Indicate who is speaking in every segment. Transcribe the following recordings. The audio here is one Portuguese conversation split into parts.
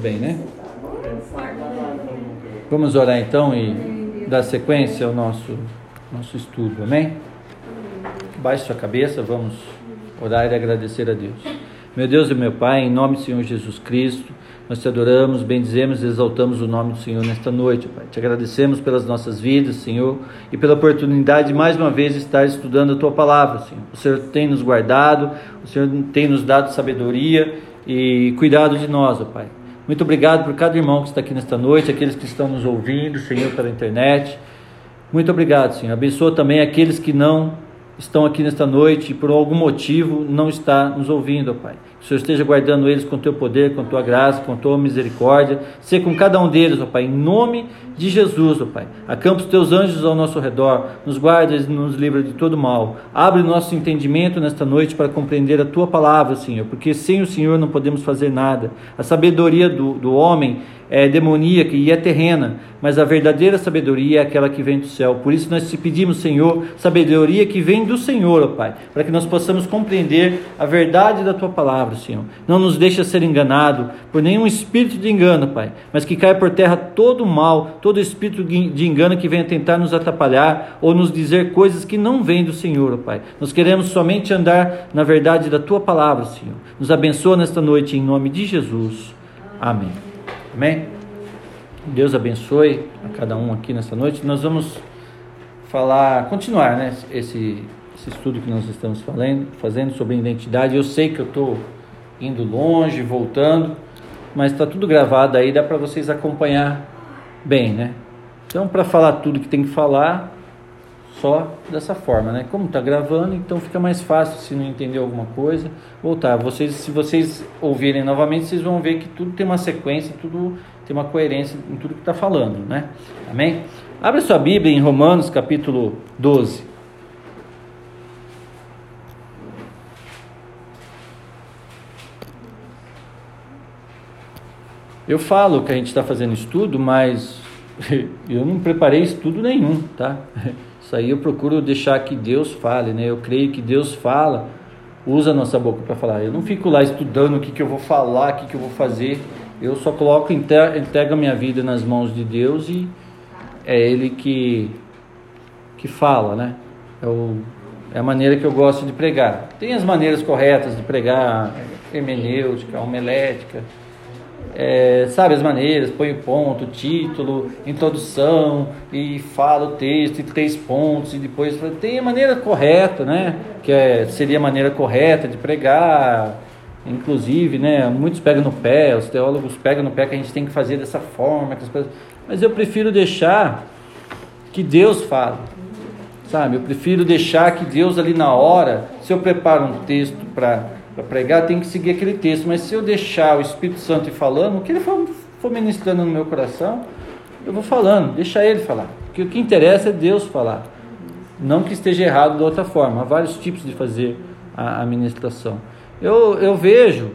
Speaker 1: bem, né? Vamos orar então e dar sequência ao nosso, nosso estudo, amém? Baixe sua cabeça, vamos orar e agradecer a Deus. Meu Deus e meu Pai, em nome do Senhor Jesus Cristo, nós te adoramos, bendizemos e exaltamos o nome do Senhor nesta noite, Pai. Te agradecemos pelas nossas vidas, Senhor, e pela oportunidade de mais uma vez estar estudando a tua palavra, Senhor. O Senhor tem nos guardado, o Senhor tem nos dado sabedoria e cuidado de nós, Pai. Muito obrigado por cada irmão que está aqui nesta noite, aqueles que estão nos ouvindo, Senhor, pela internet. Muito obrigado, Senhor. Abençoa também aqueles que não estão aqui nesta noite e por algum motivo não está nos ouvindo, Pai. O Senhor esteja guardando eles com teu poder, com tua graça, com tua misericórdia. Ser com cada um deles, ó Pai, em nome de Jesus, ó Pai. Acampa os teus anjos ao nosso redor, nos guarda e nos livra de todo mal. Abre o nosso entendimento nesta noite para compreender a tua palavra, Senhor, porque sem o Senhor não podemos fazer nada. A sabedoria do, do homem é demoníaca e é terrena, mas a verdadeira sabedoria é aquela que vem do céu. Por isso nós te pedimos, Senhor, sabedoria que vem do Senhor, ó Pai, para que nós possamos compreender a verdade da tua palavra, Senhor. Não nos deixa ser enganado por nenhum espírito de engano, Pai, mas que caia por terra todo o mal, todo espírito de engano que venha tentar nos atrapalhar ou nos dizer coisas que não vêm do Senhor, ó Pai. Nós queremos somente andar na verdade da tua palavra, Senhor. Nos abençoa nesta noite em nome de Jesus. Amém. Amém? Deus abençoe a cada um aqui nessa noite. Nós vamos falar, continuar, né? Esse, esse estudo que nós estamos falando, fazendo sobre identidade. Eu sei que eu estou indo longe, voltando, mas está tudo gravado aí, dá para vocês acompanhar bem, né? Então, para falar tudo que tem que falar, só dessa forma, né? Como está gravando, então fica mais fácil se não entender alguma coisa voltar. Vocês, se vocês ouvirem novamente, vocês vão ver que tudo tem uma sequência, tudo tem uma coerência em tudo que está falando, né? Amém? Abre sua Bíblia em Romanos capítulo 12. Eu falo que a gente está fazendo estudo, mas eu não preparei estudo nenhum, tá? Isso aí eu procuro deixar que Deus fale, né? Eu creio que Deus fala, usa a nossa boca para falar. Eu não fico lá estudando o que, que eu vou falar, o que, que eu vou fazer. Eu só coloco, entrego a minha vida nas mãos de Deus e é Ele que, que fala, né? É, o, é a maneira que eu gosto de pregar. Tem as maneiras corretas de pregar, hermenêutica, homilética, é, sabe as maneiras, põe o ponto, título, introdução e fala o texto em três pontos e depois tem a maneira correta, né? Que é, seria a maneira correta de pregar. Inclusive, né? Muitos pegam no pé, os teólogos pegam no pé que a gente tem que fazer dessa forma, mas eu prefiro deixar que Deus fale, sabe? Eu prefiro deixar que Deus ali na hora, se eu preparo um texto para para pregar, tem que seguir aquele texto. Mas se eu deixar o Espírito Santo ir falando, o que ele for, for ministrando no meu coração, eu vou falando, deixa ele falar. Porque o que interessa é Deus falar. Não que esteja errado de outra forma. Há vários tipos de fazer a, a ministração. Eu, eu vejo,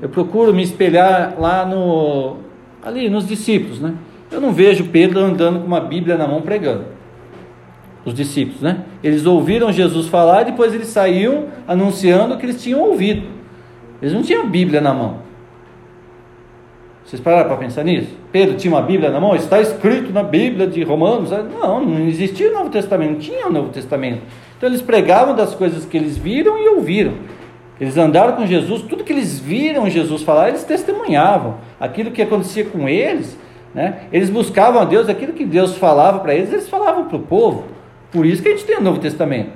Speaker 1: eu procuro me espelhar lá no ali nos discípulos, né? Eu não vejo Pedro andando com uma Bíblia na mão pregando os discípulos, né? Eles ouviram Jesus falar e depois eles saíam anunciando que eles tinham ouvido. Eles não tinham a Bíblia na mão. Vocês pararam para pensar nisso? Pedro tinha uma Bíblia na mão? Está escrito na Bíblia de Romanos? Não, não existia o Novo Testamento, não tinha o Novo Testamento. Então eles pregavam das coisas que eles viram e ouviram. Eles andaram com Jesus, tudo que eles viram Jesus falar, eles testemunhavam. Aquilo que acontecia com eles, né? eles buscavam a Deus, aquilo que Deus falava para eles, eles falavam para o povo. Por isso que a gente tem o Novo Testamento.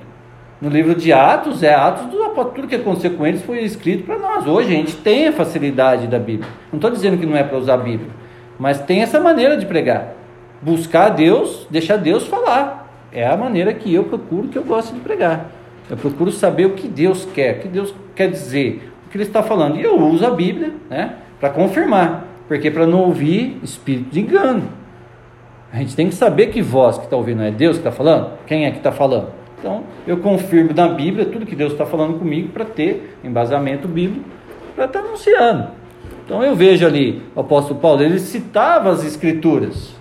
Speaker 1: No livro de Atos, é Atos do apóstolo, tudo que aconteceu com eles foi escrito para nós. Hoje a gente tem a facilidade da Bíblia. Não estou dizendo que não é para usar a Bíblia, mas tem essa maneira de pregar. Buscar Deus, deixar Deus falar. É a maneira que eu procuro, que eu gosto de pregar. Eu procuro saber o que Deus quer, o que Deus quer dizer, o que Ele está falando. E eu uso a Bíblia né, para confirmar, porque para não ouvir espírito de engano. A gente tem que saber que voz que está ouvindo é Deus que está falando? Quem é que está falando? Então, eu confirmo na Bíblia tudo que Deus está falando comigo para ter embasamento bíblico para estar tá anunciando. Então, eu vejo ali o apóstolo Paulo, ele citava as escrituras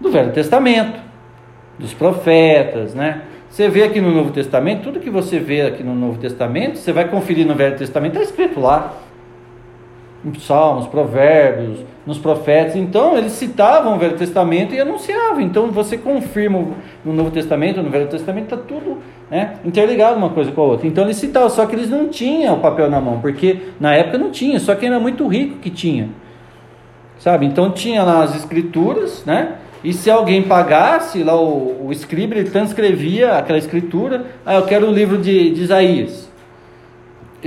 Speaker 1: do Velho Testamento, dos profetas, né? Você vê aqui no Novo Testamento, tudo que você vê aqui no Novo Testamento, você vai conferir no Velho Testamento, está escrito lá. Nos Salmos, Provérbios, nos profetas. Então, eles citavam o Velho Testamento e anunciavam. Então, você confirma no Novo Testamento, no Velho Testamento, está tudo né, interligado uma coisa com a outra. Então, eles citavam, só que eles não tinham o papel na mão, porque na época não tinha, só quem era muito rico que tinha. Sabe? Então, tinha lá as escrituras, né? E se alguém pagasse, lá o, o escriba, ele transcrevia aquela escritura, ah, eu quero o um livro de, de Isaías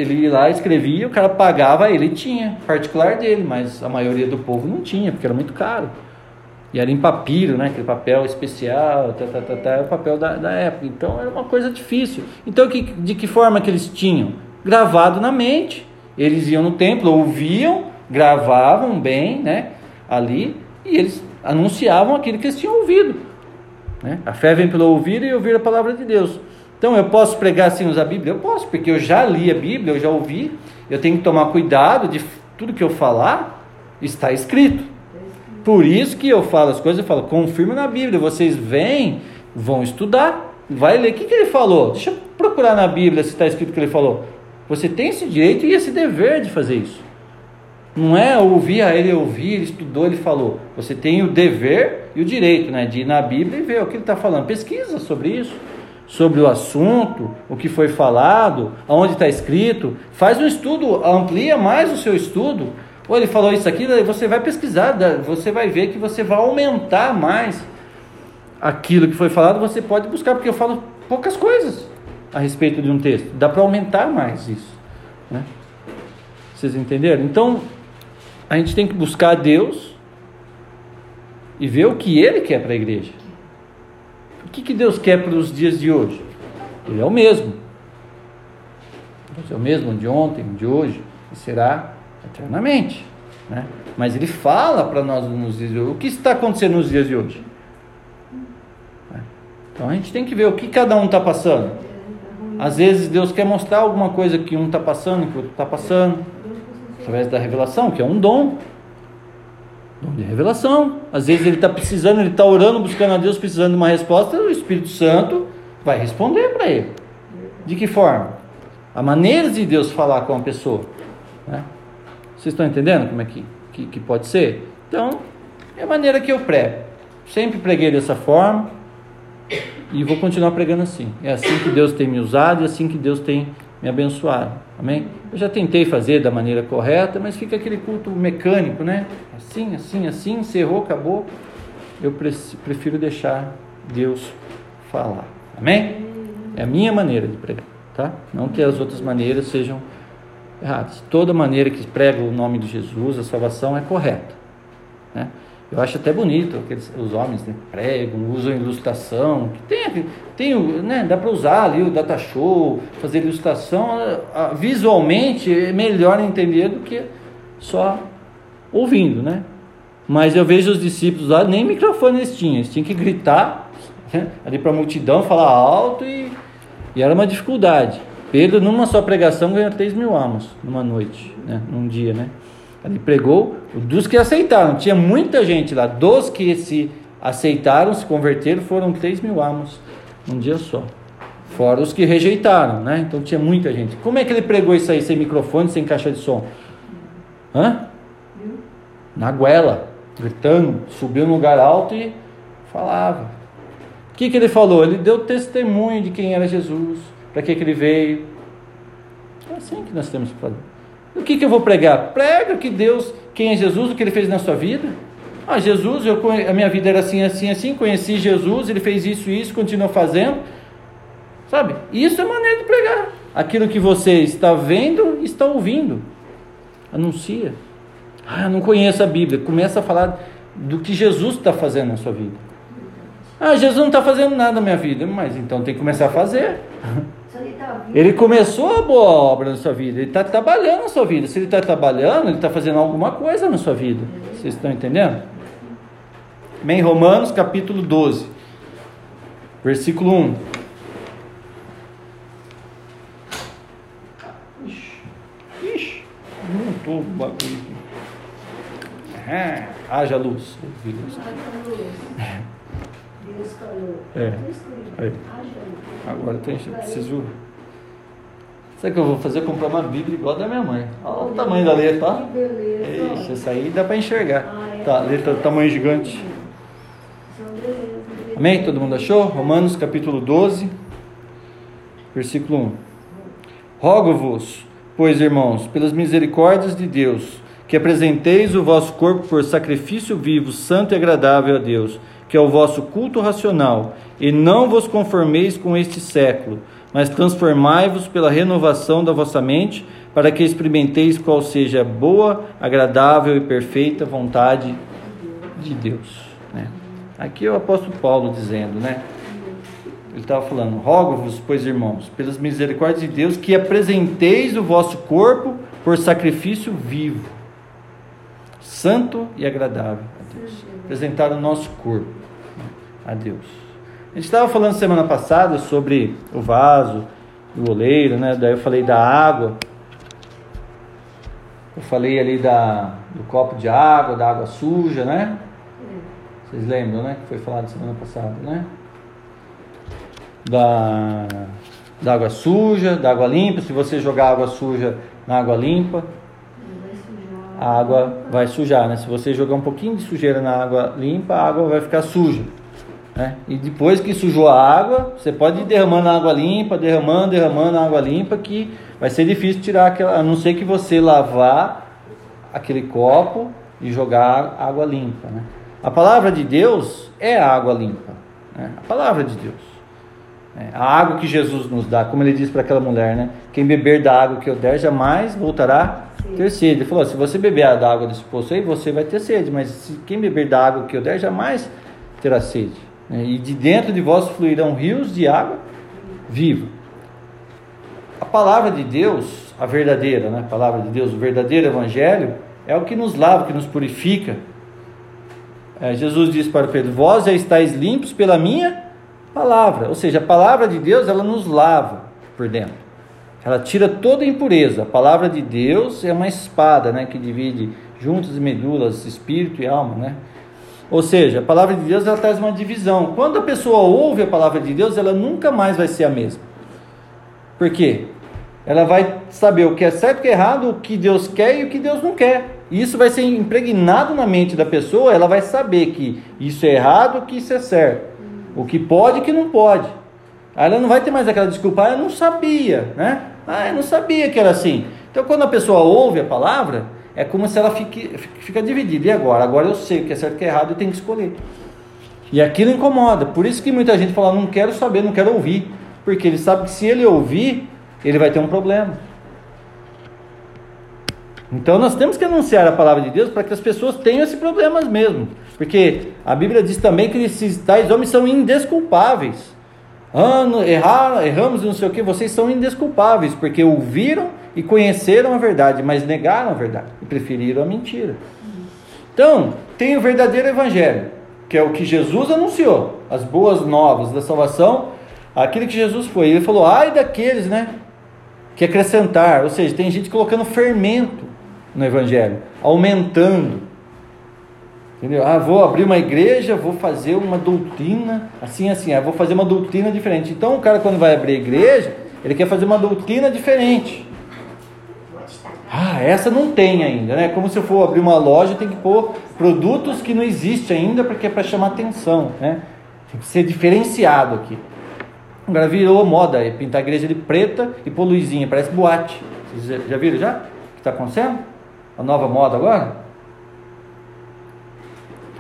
Speaker 1: ele lá, escrevia, o cara pagava, ele tinha, particular dele, mas a maioria do povo não tinha, porque era muito caro. E era em papiro, né? Aquele papel especial, tá, tá, tá, tá, o papel da, da época. Então era uma coisa difícil. Então que, de que forma que eles tinham? Gravado na mente. Eles iam no templo, ouviam, gravavam bem, né? Ali, e eles anunciavam aquilo que eles tinham ouvido. Né? A fé vem pelo ouvir e ouvir a palavra de Deus. Então eu posso pregar sem usar a Bíblia? Eu posso, porque eu já li a Bíblia, eu já ouvi. Eu tenho que tomar cuidado de tudo que eu falar está escrito. Por isso que eu falo as coisas, eu falo, confirma na Bíblia. Vocês vêm, vão estudar, vai ler. O que, que ele falou? Deixa eu procurar na Bíblia se está escrito o que ele falou. Você tem esse direito e esse dever de fazer isso. Não é ouvir a ele ouvir, ele estudou, ele falou. Você tem o dever e o direito né, de ir na Bíblia e ver o que ele está falando. Pesquisa sobre isso sobre o assunto, o que foi falado, aonde está escrito, faz um estudo, amplia mais o seu estudo. Ou ele falou isso aqui, você vai pesquisar, você vai ver que você vai aumentar mais aquilo que foi falado, você pode buscar, porque eu falo poucas coisas a respeito de um texto, dá para aumentar mais isso. Né? Vocês entenderam? Então, a gente tem que buscar Deus e ver o que Ele quer para a igreja que, que Deus quer para os dias de hoje? Ele é o mesmo. Deus é o mesmo de ontem, de hoje, e será eternamente. Né? Mas ele fala para nós nos dias de hoje. O que está acontecendo nos dias de hoje? Então a gente tem que ver o que cada um está passando. Às vezes Deus quer mostrar alguma coisa que um está passando, que o outro está passando, através da revelação, que é um dom. Dom de revelação. Às vezes ele está precisando, ele está orando, buscando a Deus, precisando de uma resposta, o Espírito Santo vai responder para ele. De que forma? A maneira de Deus falar com a pessoa. Né? Vocês estão entendendo como é que, que, que pode ser? Então, é a maneira que eu prego. Sempre preguei dessa forma e vou continuar pregando assim. É assim que Deus tem me usado e é assim que Deus tem me abençoado. Amém? Eu já tentei fazer da maneira correta, mas fica aquele culto mecânico, né? Assim, assim, assim, encerrou, acabou. Eu prefiro deixar Deus falar. Amém? É a minha maneira de pregar, tá? Não que as outras maneiras sejam erradas. Toda maneira que prega o nome de Jesus, a salvação é correta, né? Eu acho até bonito aqueles, os homens né, pregam, usam ilustração, que tem, tem né, dá para usar ali o data show, fazer ilustração, visualmente é melhor entender do que só ouvindo, né? Mas eu vejo os discípulos lá, nem microfone eles tinham, eles tinham que gritar né, ali para a multidão, falar alto e, e, era uma dificuldade. Pedro, numa só pregação, ganhou 3 mil almas numa noite, né, num dia, né? Ele pregou dos que aceitaram. Tinha muita gente lá. Dos que se aceitaram, se converteram, foram 3 mil almas num dia só. Fora os que rejeitaram, né? Então tinha muita gente. Como é que ele pregou isso aí sem microfone, sem caixa de som? Hã? Na goela, gritando, subiu no lugar alto e falava. O que, que ele falou? Ele deu testemunho de quem era Jesus, para que, que ele veio. É assim que nós temos que fazer. O que, que eu vou pregar? Prega que Deus, quem é Jesus, o que ele fez na sua vida. Ah, Jesus, eu, a minha vida era assim, assim, assim, conheci Jesus, ele fez isso isso, continua fazendo. Sabe? Isso é maneira de pregar. Aquilo que você está vendo, está ouvindo. Anuncia. Ah, não conheço a Bíblia. Começa a falar do que Jesus está fazendo na sua vida. Ah, Jesus não está fazendo nada na minha vida. Mas então tem que começar a fazer. Ele começou a boa obra na sua vida, ele está trabalhando na sua vida. Se ele está trabalhando, ele está fazendo alguma coisa na sua vida. Vocês estão entendendo? Bem, Romanos capítulo 12, versículo 1. Ixi, ixi, montou o bagulho aqui. Ah, haja luz. Deus falou. É. Agora tem, preciso Sabe o que eu vou fazer? Comprar uma Bíblia igual a da minha mãe. Olha o tamanho da letra, ó.
Speaker 2: Que beleza.
Speaker 1: Ixi, essa aí dá para enxergar.
Speaker 2: Ah, é.
Speaker 1: Tá, letra do tamanho gigante.
Speaker 2: Beleza.
Speaker 1: Amém? Todo mundo achou? Romanos capítulo 12, versículo 1. Rogo-vos, pois irmãos, pelas misericórdias de Deus, que apresenteis o vosso corpo por sacrifício vivo, santo e agradável a Deus, que é o vosso culto racional, e não vos conformeis com este século, mas transformai-vos pela renovação da vossa mente, para que experimenteis qual seja a boa, agradável e perfeita vontade de Deus. né? Aqui é o apóstolo Paulo dizendo, né? Ele estava falando: Rogo-vos, pois irmãos, pelas misericórdias de Deus, que apresenteis o vosso corpo por sacrifício vivo, santo e agradável a Deus. Apresentar o nosso corpo a Deus. A gente estava falando semana passada sobre o vaso, o oleiro, né? Daí eu falei da água. Eu falei ali da, do copo de água, da água suja, né? Vocês lembram, né? Que foi falado semana passada, né? Da, da água suja, da água limpa. Se você jogar água suja na água limpa, a água vai sujar, né? Se você jogar um pouquinho de sujeira na água limpa, a água vai ficar suja. Né? E depois que sujou a água, você pode ir derramando a água limpa, derramando, derramando a água limpa, que vai ser difícil tirar aquela, a não ser que você lavar aquele copo e jogar água limpa. Né? A palavra de Deus é a água limpa. né? A palavra de Deus. É, a água que Jesus nos dá, como ele disse para aquela mulher, né? Quem beber da água que eu der jamais voltará a ter sede. Ele falou: se você beber da água desse poço aí, você vai ter sede, mas se quem beber da água que eu der jamais terá sede. Né? E de dentro de vós fluirão rios de água viva. A palavra de Deus, a verdadeira, né? A palavra de Deus, o verdadeiro evangelho, é o que nos lava, que nos purifica. É, Jesus disse para Pedro: Vós já estáis limpos pela minha palavra. Ou seja, a palavra de Deus, ela nos lava por dentro. Ela tira toda a impureza. A palavra de Deus é uma espada, né, que divide juntas e medulas, espírito e alma, né? Ou seja, a palavra de Deus ela traz uma divisão. Quando a pessoa ouve a palavra de Deus, ela nunca mais vai ser a mesma. Por quê? Ela vai saber o que é certo e o que é errado, o que Deus quer e o que Deus não quer. E isso vai ser impregnado na mente da pessoa, ela vai saber que isso é errado, que isso é certo. O que pode e o que não pode. Aí ela não vai ter mais aquela desculpa, ah, eu não sabia, né? Ah, eu não sabia que era assim. Então quando a pessoa ouve a palavra, é como se ela fique, fica dividida. E agora? Agora eu sei o que é certo e o que é errado, eu tenho que escolher. E aquilo incomoda. Por isso que muita gente fala, não quero saber, não quero ouvir. Porque ele sabe que se ele ouvir, ele vai ter um problema. Então nós temos que anunciar a palavra de Deus para que as pessoas tenham esses problemas mesmo. Porque a Bíblia diz também que esses tais homens são indesculpáveis. Ah, errar, erramos e não sei o que, vocês são indesculpáveis, porque ouviram e conheceram a verdade, mas negaram a verdade e preferiram a mentira. Então, tem o verdadeiro evangelho, que é o que Jesus anunciou, as boas novas da salvação, aquilo que Jesus foi. Ele falou: ai daqueles, né? Que acrescentar, ou seja, tem gente colocando fermento no evangelho, aumentando. Entendeu? Ah, vou abrir uma igreja, vou fazer uma doutrina, assim, assim, ah, vou fazer uma doutrina diferente. Então, o cara, quando vai abrir a igreja, ele quer fazer uma doutrina diferente. Ah, essa não tem ainda, né? Como se eu for abrir uma loja, tem que pôr produtos que não existem ainda, porque é para chamar atenção, né? Tem que ser diferenciado aqui. Agora virou moda, é pintar a igreja de preta e pôr luzinha, parece boate. Vocês já- viram já? O que está acontecendo? A nova moda agora?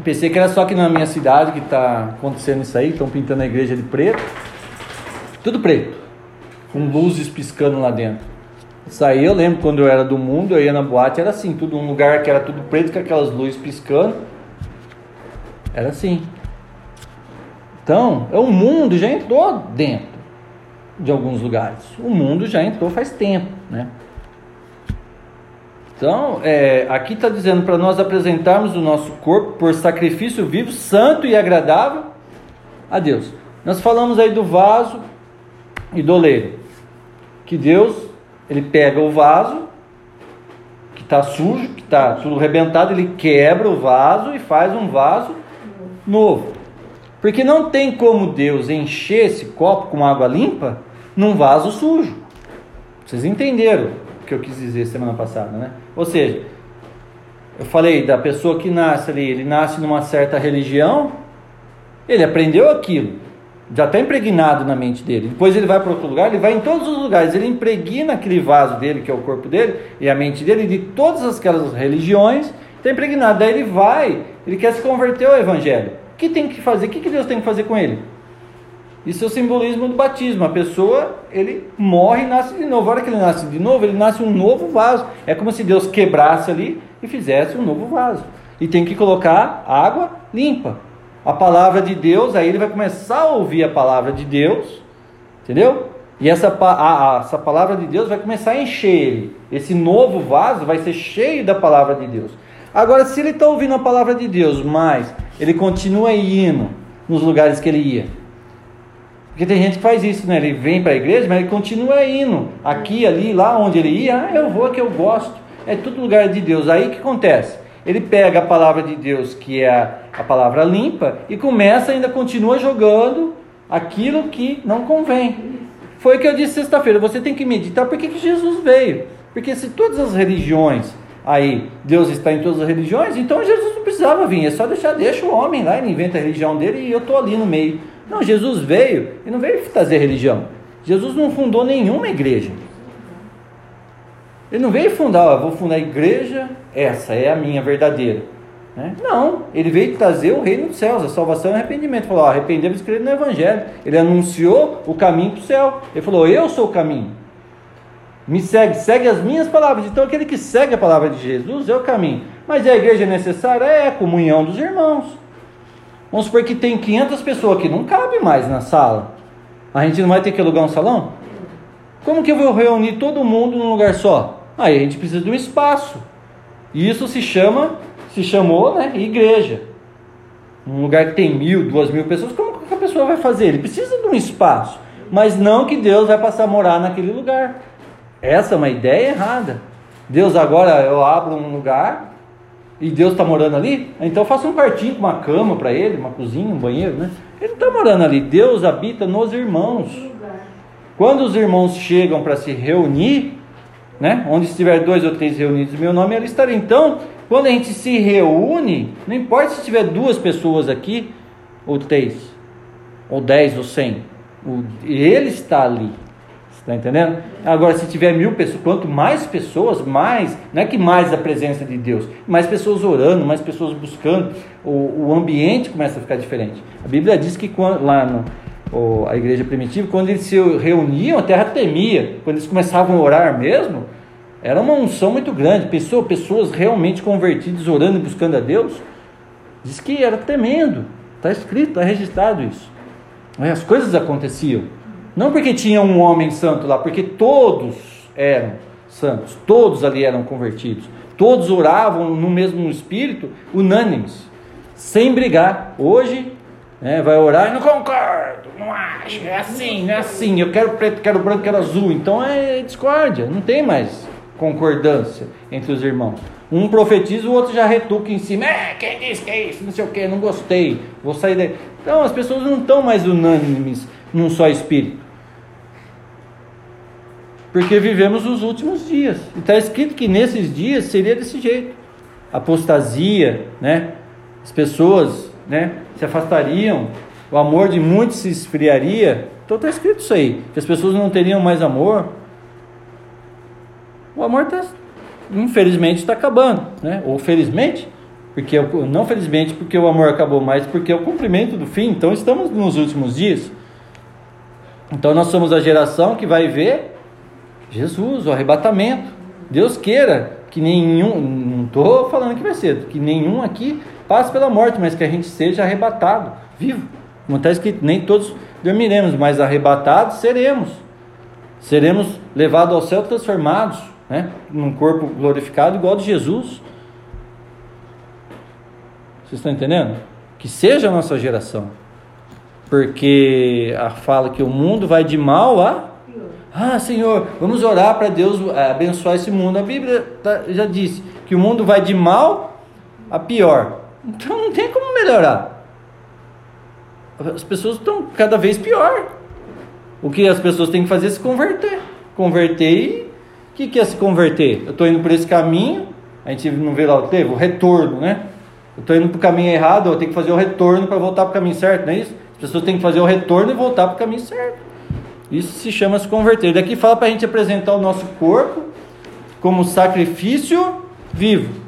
Speaker 1: Pensei que era só aqui na minha cidade que está acontecendo isso aí, estão pintando a igreja de preto. Tudo preto, com luzes piscando lá dentro. Isso aí eu lembro quando eu era do mundo, eu ia na boate, era assim, tudo um lugar que era tudo preto com aquelas luzes piscando. Era assim. Então, é o mundo já entrou dentro de alguns lugares. O mundo já entrou faz tempo, né? Então, é, aqui está dizendo para nós apresentarmos o nosso corpo por sacrifício vivo, santo e agradável a Deus. Nós falamos aí do vaso e do oleiro. Que Deus, ele pega o vaso, que está sujo, que está tudo arrebentado, ele quebra o vaso e faz um vaso novo. Porque não tem como Deus encher esse copo com água limpa num vaso sujo. Vocês entenderam o que eu quis dizer semana passada, né? Ou seja, eu falei da pessoa que nasce ali, ele nasce numa certa religião, ele aprendeu aquilo, já está impregnado na mente dele. Depois ele vai para outro lugar, ele vai em todos os lugares, ele impregna aquele vaso dele, que é o corpo dele, e a mente dele, de todas aquelas religiões, está impregnado. Daí ele vai, ele quer se converter ao Evangelho. O que tem que fazer? O que Deus tem que fazer com ele? Isso é o simbolismo do batismo. A pessoa, ele morre e nasce de novo. A hora que ele nasce de novo, ele nasce um novo vaso. É como se Deus quebrasse ali e fizesse um novo vaso. E tem que colocar água limpa. A palavra de Deus, aí ele vai começar a ouvir a palavra de Deus, entendeu? E essa, a, a, essa palavra de Deus vai começar a encher ele. Esse novo vaso vai ser cheio da palavra de Deus. Agora, se ele está ouvindo a palavra de Deus, mas ele continua indo nos lugares que ele ia. Porque tem gente que faz isso, né? Ele vem para a igreja, mas ele continua indo. Aqui, ali, lá onde ele ia, ah, eu vou que eu gosto. É tudo lugar de Deus. Aí o que acontece? Ele pega a palavra de Deus, que é a, palavra limpa, e começa ainda continua jogando aquilo que não convém. Foi o que eu disse sexta-feira. Você tem que meditar por que, que Jesus veio. Porque se todas as religiões aí Deus está em todas as religiões, então Jesus não precisava vir, é só deixar, deixa o homem lá, ele inventa a religião dele e eu estou ali no meio. Não, Jesus veio e não veio trazer religião. Jesus não fundou nenhuma igreja. Ele não veio fundar, ó, vou fundar a igreja, essa é a minha verdadeira. Né? Não, ele veio trazer o reino dos céus, a salvação e arrependimento. Falou, arrependemos e no Evangelho. Ele anunciou o caminho para o céu. Ele falou, eu sou o caminho. Me segue, segue as minhas palavras. Então aquele que segue a palavra de Jesus é o caminho. Mas a igreja é necessária? É a comunhão dos irmãos. Vamos supor que tem 500 pessoas que não cabe mais na sala. A gente não vai ter que alugar um salão? Como que eu vou reunir todo mundo num lugar só? Aí a gente precisa de um espaço. E isso se chama, se chamou, né, igreja. Um lugar que tem mil, duas mil pessoas, como que a pessoa vai fazer? Ele precisa de um espaço. Mas não que Deus vai passar a morar naquele lugar. Essa é uma ideia errada. Deus agora eu abro um lugar e Deus está morando ali, então eu faço um quartinho com uma cama para ele, uma cozinha, um banheiro, né? Ele está morando ali. Deus habita nos irmãos. Quando os irmãos chegam para se reunir, né? Onde estiver dois ou três reunidos meu nome, ele estará. Então, quando a gente se reúne, não importa se tiver duas pessoas aqui, ou três, ou dez, ou cem, ele está ali. Está entendendo? Agora, se tiver mil pessoas, quanto mais pessoas, mais, não é que mais a presença de Deus, mais pessoas orando, mais pessoas buscando, o, o ambiente começa a ficar diferente. A Bíblia diz que quando, lá no, o, a igreja primitiva, quando eles se reuniam, a terra temia. Quando eles começavam a orar mesmo, era uma unção muito grande. Pessoas, pessoas realmente convertidas, orando e buscando a Deus. Diz que era tremendo. Está escrito, está registrado isso. As coisas aconteciam. Não porque tinha um homem santo lá, porque todos eram santos, todos ali eram convertidos, todos oravam no mesmo espírito, unânimes, sem brigar. Hoje, né, vai orar e não concordo, não acho, é assim, é assim, eu quero preto, quero branco, quero azul. Então é discórdia, não tem mais concordância entre os irmãos. Um profetiza, o outro já retuca em cima. É, quem disse que é isso? Não sei o que, não gostei, vou sair daí. Então as pessoas não estão mais unânimes num só espírito porque vivemos os últimos dias. E está escrito que nesses dias seria desse jeito: apostasia, né? As pessoas, né, se afastariam, o amor de muitos se esfriaria. Então está escrito isso aí, que as pessoas não teriam mais amor. O amor está, infelizmente, está acabando, né? Ou felizmente, porque não felizmente porque o amor acabou, mas porque é o cumprimento do fim. Então estamos nos últimos dias. Então nós somos a geração que vai ver Jesus, o arrebatamento. Deus queira que nenhum, não estou falando que vai ser, que nenhum aqui passe pela morte, mas que a gente seja arrebatado, vivo. Como está escrito, nem todos dormiremos, mas arrebatados seremos. Seremos levados ao céu transformados, né? num corpo glorificado igual de Jesus. Vocês estão entendendo? Que seja a nossa geração. Porque a fala que o mundo vai de mal a ah, Senhor, vamos orar para Deus eh, abençoar esse mundo. A Bíblia tá, já disse que o mundo vai de mal a pior. Então não tem como melhorar. As pessoas estão cada vez pior. O que as pessoas têm que fazer é se converter. converter e o que, que é se converter? Eu estou indo por esse caminho, a gente não vê lá o teve, o retorno, né? Eu estou indo para o caminho errado, eu tenho que fazer o retorno para voltar para o caminho certo, não é isso? As pessoas têm que fazer o retorno e voltar para o caminho certo. Isso se chama se converter. Daqui fala para a gente apresentar o nosso corpo como sacrifício vivo.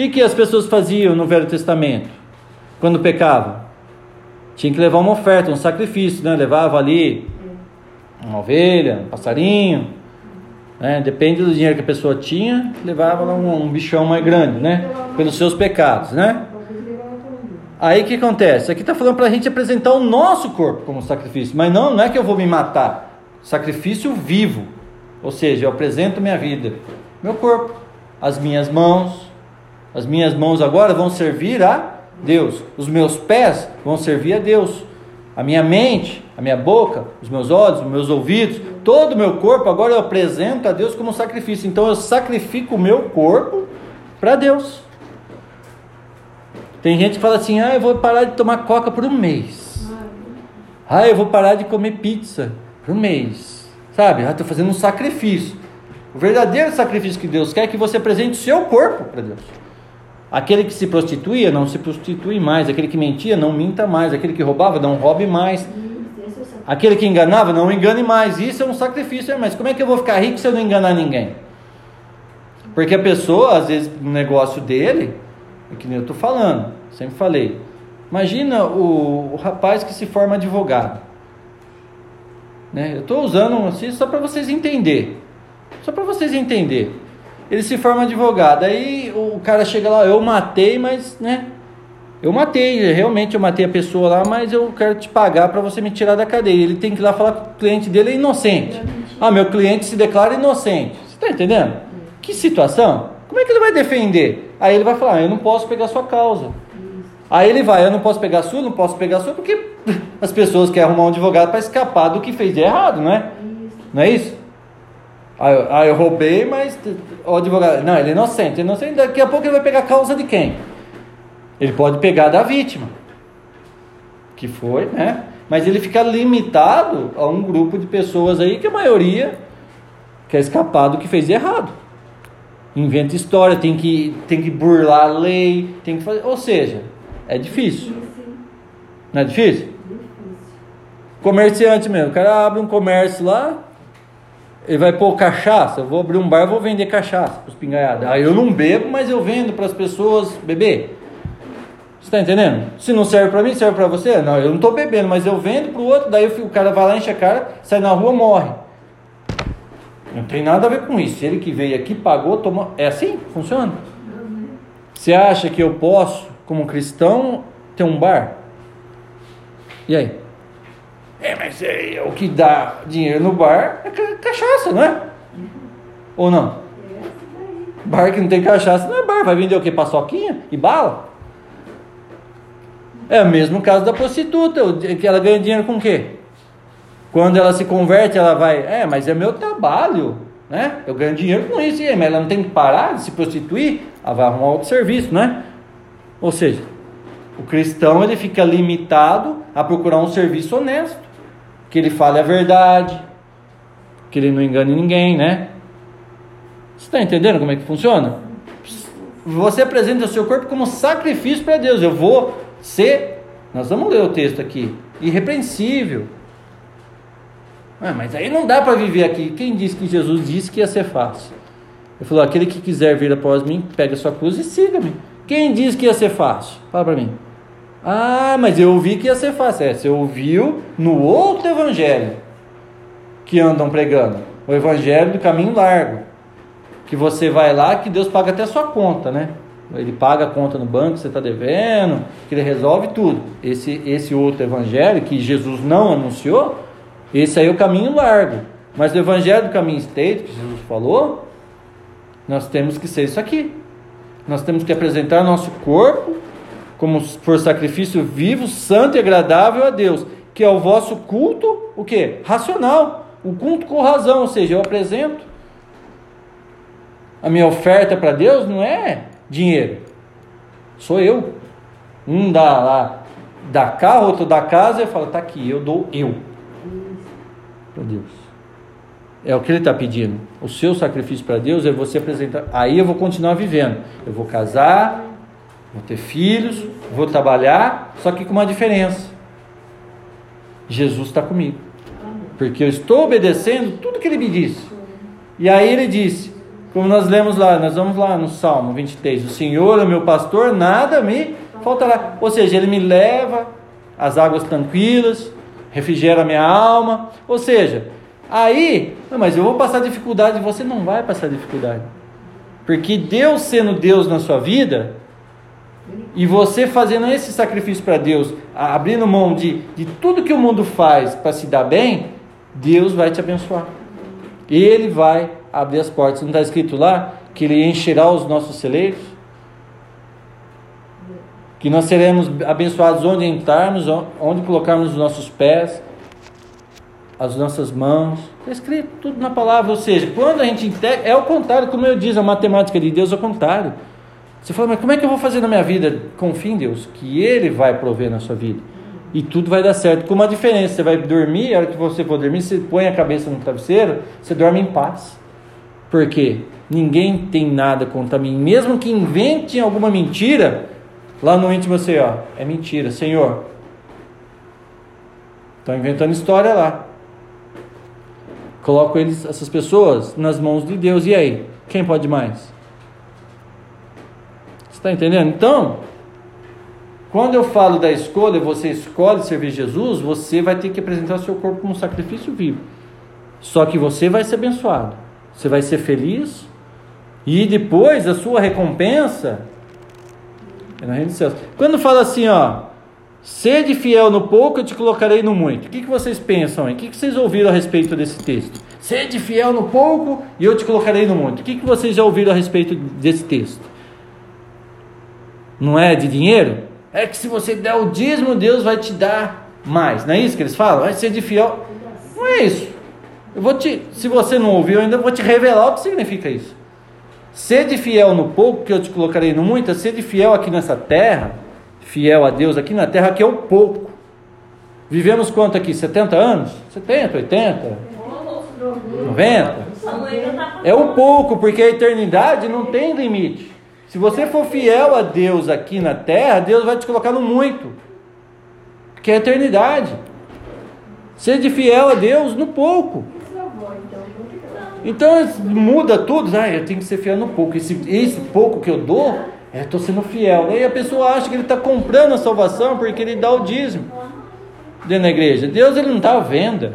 Speaker 1: Que, que as pessoas faziam no Velho Testamento quando pecavam? Tinha que levar uma oferta, um sacrifício, né? Levava ali uma ovelha, um passarinho, né? Depende do dinheiro que a pessoa tinha, levava um, um bichão mais grande, né? Pelos seus pecados, né? Aí o que acontece? Aqui está falando para a gente apresentar o nosso corpo como sacrifício, mas não, não é que eu vou me matar. Sacrifício vivo, ou seja, eu apresento minha vida, meu corpo, as minhas mãos, as minhas mãos agora vão servir a Deus, os meus pés vão servir a Deus, a minha mente, a minha boca, os meus olhos, os meus ouvidos, todo o meu corpo agora eu apresento a Deus como sacrifício. Então eu sacrifico o meu corpo para Deus. Tem gente que fala assim: ah, eu vou parar de tomar coca por um mês. Ah, eu vou parar de comer pizza por um mês. Sabe? Ah, estou fazendo um sacrifício. O verdadeiro sacrifício que Deus quer é que você apresente o seu corpo para Deus. Aquele que se prostituía, não se prostitui mais. Aquele que mentia, não minta mais. Aquele que roubava, não roube mais. Aquele que enganava, não engane mais. Isso é um sacrifício. Mas como é que eu vou ficar rico se eu não enganar ninguém? Porque a pessoa, às vezes, no negócio dele, é que nem eu estou falando, sempre falei. Imagina o, o rapaz que se forma advogado. Né? Eu estou usando assim só para vocês entenderem. Só para vocês entenderem. Ele se forma advogado. Aí o cara chega lá, eu matei, mas, né? Eu matei, realmente eu matei a pessoa lá, mas eu quero te pagar para você me tirar da cadeia. Ele tem que ir lá falar que o cliente dele é inocente. Ah, meu cliente se declara inocente. Você está entendendo? Que situação? Como é que ele vai defender? Aí ele vai falar: ah, Eu não posso pegar sua causa. Aí ele vai: Eu não posso pegar a sua, não posso pegar a sua, porque as pessoas querem arrumar um advogado para escapar do que fez de errado, não é? Não é isso? Ah, eu, ah, eu roubei, mas o advogado. Não, ele é inocente. É inocente. Daqui a pouco ele vai pegar a causa de quem? Ele pode pegar da vítima. Que foi, né? Mas ele fica limitado a um grupo de pessoas aí que a maioria quer escapar do que fez de errado inventa história, tem que, tem que burlar a lei, tem que fazer. Ou seja, é difícil. Não é difícil? Comerciante mesmo, o cara abre um comércio lá, ele vai pôr cachaça, eu vou abrir um bar, vou vender cachaça para os pingaiados. Aí eu não bebo, mas eu vendo para as pessoas beber. Você está entendendo? Se não serve para mim, serve para você? Não, eu não estou bebendo, mas eu vendo para o outro, daí o cara vai lá, enche a cara, sai na rua, morre. Não tem nada a ver com isso. Ele que veio aqui, pagou, tomou. É assim? Funciona? Você acha que eu posso, como cristão, ter um bar? E aí? É, mas é, o que dá dinheiro no bar é cachaça, não é? Ou não? Bar que não tem cachaça não é bar. Vai vender o que? Paçoquinha e bala? É o mesmo caso da prostituta, que ela ganha dinheiro com o quê? Quando ela se converte, ela vai, é, mas é meu trabalho, né? Eu ganho dinheiro com isso, mas ela não tem que parar de se prostituir, ela vai arrumar outro serviço, né? Ou seja, o cristão ele fica limitado a procurar um serviço honesto, que ele fale a verdade, que ele não engane ninguém, né? Você está entendendo como é que funciona? Você apresenta o seu corpo como sacrifício para Deus. Eu vou ser, nós vamos ler o texto aqui, irrepreensível ah, mas aí não dá para viver aqui. Quem disse que Jesus disse que ia ser fácil? Ele falou: aquele que quiser vir após mim, pega sua cruz e siga-me. Quem disse que ia ser fácil? Fala para mim. Ah, mas eu ouvi que ia ser fácil. É, você ouviu no outro evangelho que andam pregando. O evangelho do caminho largo. Que você vai lá que Deus paga até a sua conta, né? Ele paga a conta no banco, você está devendo, que ele resolve tudo. Esse, esse outro evangelho que Jesus não anunciou, esse aí é o caminho largo. Mas o evangelho do caminho estreito, que Jesus falou, nós temos que ser isso aqui. Nós temos que apresentar nosso corpo como por sacrifício vivo, santo e agradável a Deus, que é o vosso culto, o que? Racional. O culto com razão, ou seja, eu apresento. A minha oferta para Deus não é dinheiro. Sou eu. Um dá lá, dá carro, outro dá casa, e fala, tá aqui, eu dou eu para Deus. É o que ele está pedindo. O seu sacrifício para Deus é você apresentar. Aí eu vou continuar vivendo. Eu vou casar, vou ter filhos, vou trabalhar, só que com uma diferença. Jesus está comigo. Porque eu estou obedecendo tudo que ele me disse. E aí ele disse, como nós lemos lá, nós vamos lá no Salmo 23, o Senhor é meu pastor, nada me faltará. Ou seja, ele me leva às águas tranquilas, refrigera minha alma. Ou seja, aí, não, mas eu vou passar dificuldade, você não vai passar dificuldade. Porque Deus sendo Deus na sua vida, e você fazendo esse sacrifício para Deus, abrindo mão de, de tudo que o mundo faz para se dar bem, Deus vai te abençoar. Ele vai abrir as portas. Não está escrito lá que Ele encherá os nossos celeiros? Que nós seremos abençoados onde entrarmos, onde colocarmos os nossos pés, as nossas mãos. Está escrito tudo na palavra. Ou seja, quando a gente integra, é o contrário, como eu disse, a matemática de Deus é o contrário. Você fala, mas como é que eu vou fazer na minha vida? Confie em Deus, que Ele vai prover na sua vida. E tudo vai dar certo. Com uma diferença, você vai dormir, a hora que você for dormir, você põe a cabeça no travesseiro, você dorme em paz. Por quê? Ninguém tem nada contra mim. Mesmo que inventem alguma mentira, lá no íntimo você, ó, é mentira, Senhor. Estão inventando história lá. Coloco eles, essas pessoas nas mãos de Deus. E aí? Quem pode mais? Está entendendo? Então, quando eu falo da escolha, você escolhe servir Jesus, você vai ter que apresentar seu corpo como um sacrifício vivo. Só que você vai ser abençoado, você vai ser feliz, e depois a sua recompensa é na reino dos céus. Quando fala assim, ó, sede fiel no pouco, eu te colocarei no muito. O que, que vocês pensam aí? O que, que vocês ouviram a respeito desse texto? Sede fiel no pouco e eu te colocarei no muito. O que, que vocês já ouviram a respeito desse texto? Não é de dinheiro, é que se você der o dízimo, Deus vai te dar mais. Não é isso que eles falam? Vai ser de fiel. Não é isso. Eu vou te, se você não ouviu, eu ainda vou te revelar o que significa isso. Sede fiel no pouco que eu te colocarei no muito, é sede fiel aqui nessa terra, fiel a Deus aqui na terra, que é o pouco. Vivemos quanto aqui? 70 anos? 70, 80? 90? É o pouco, porque a eternidade não tem limite. Se você for fiel a Deus aqui na terra, Deus vai te colocar no muito, que é a eternidade. Seja fiel a Deus no pouco. Então muda tudo. Ah, eu tenho que ser fiel no pouco. Esse, esse pouco que eu dou, eu estou sendo fiel. Aí a pessoa acha que ele está comprando a salvação porque ele dá o dízimo dentro da igreja. Deus ele não está à venda.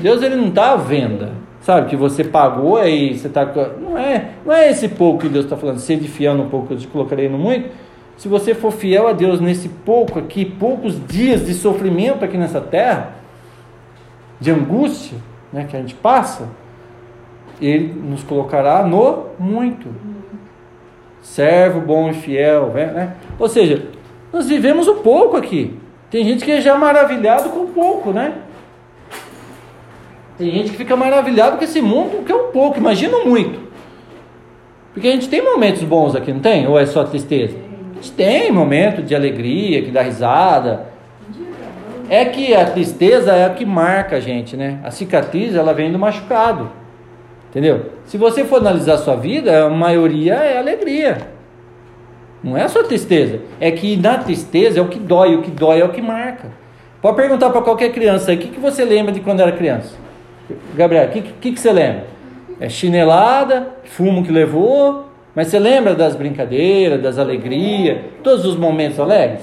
Speaker 1: Deus ele não está à venda. Sabe, que você pagou e você está. Não é, não é esse pouco que Deus está falando, ser de fiel no pouco, eu te colocarei no muito. Se você for fiel a Deus nesse pouco aqui, poucos dias de sofrimento aqui nessa terra, de angústia né, que a gente passa, Ele nos colocará no muito. Servo bom e fiel. Né? Ou seja, nós vivemos o pouco aqui. Tem gente que é já maravilhado com pouco, né? Tem gente que fica maravilhado com esse mundo que é um pouco, imagina muito. Porque a gente tem momentos bons aqui, não tem? Ou é só tristeza? A gente tem momento de alegria, que dá risada. É que a tristeza é a que marca a gente, né? A cicatriz, ela vem do machucado. Entendeu? Se você for analisar a sua vida, a maioria é alegria. Não é só tristeza. É que na tristeza é o que dói, o que dói é o que marca. Pode perguntar para qualquer criança aí, o que, que você lembra de quando era criança? Gabriel, o que, que, que você lembra? É chinelada, fumo que levou, mas você lembra das brincadeiras, das alegrias, todos os momentos alegres?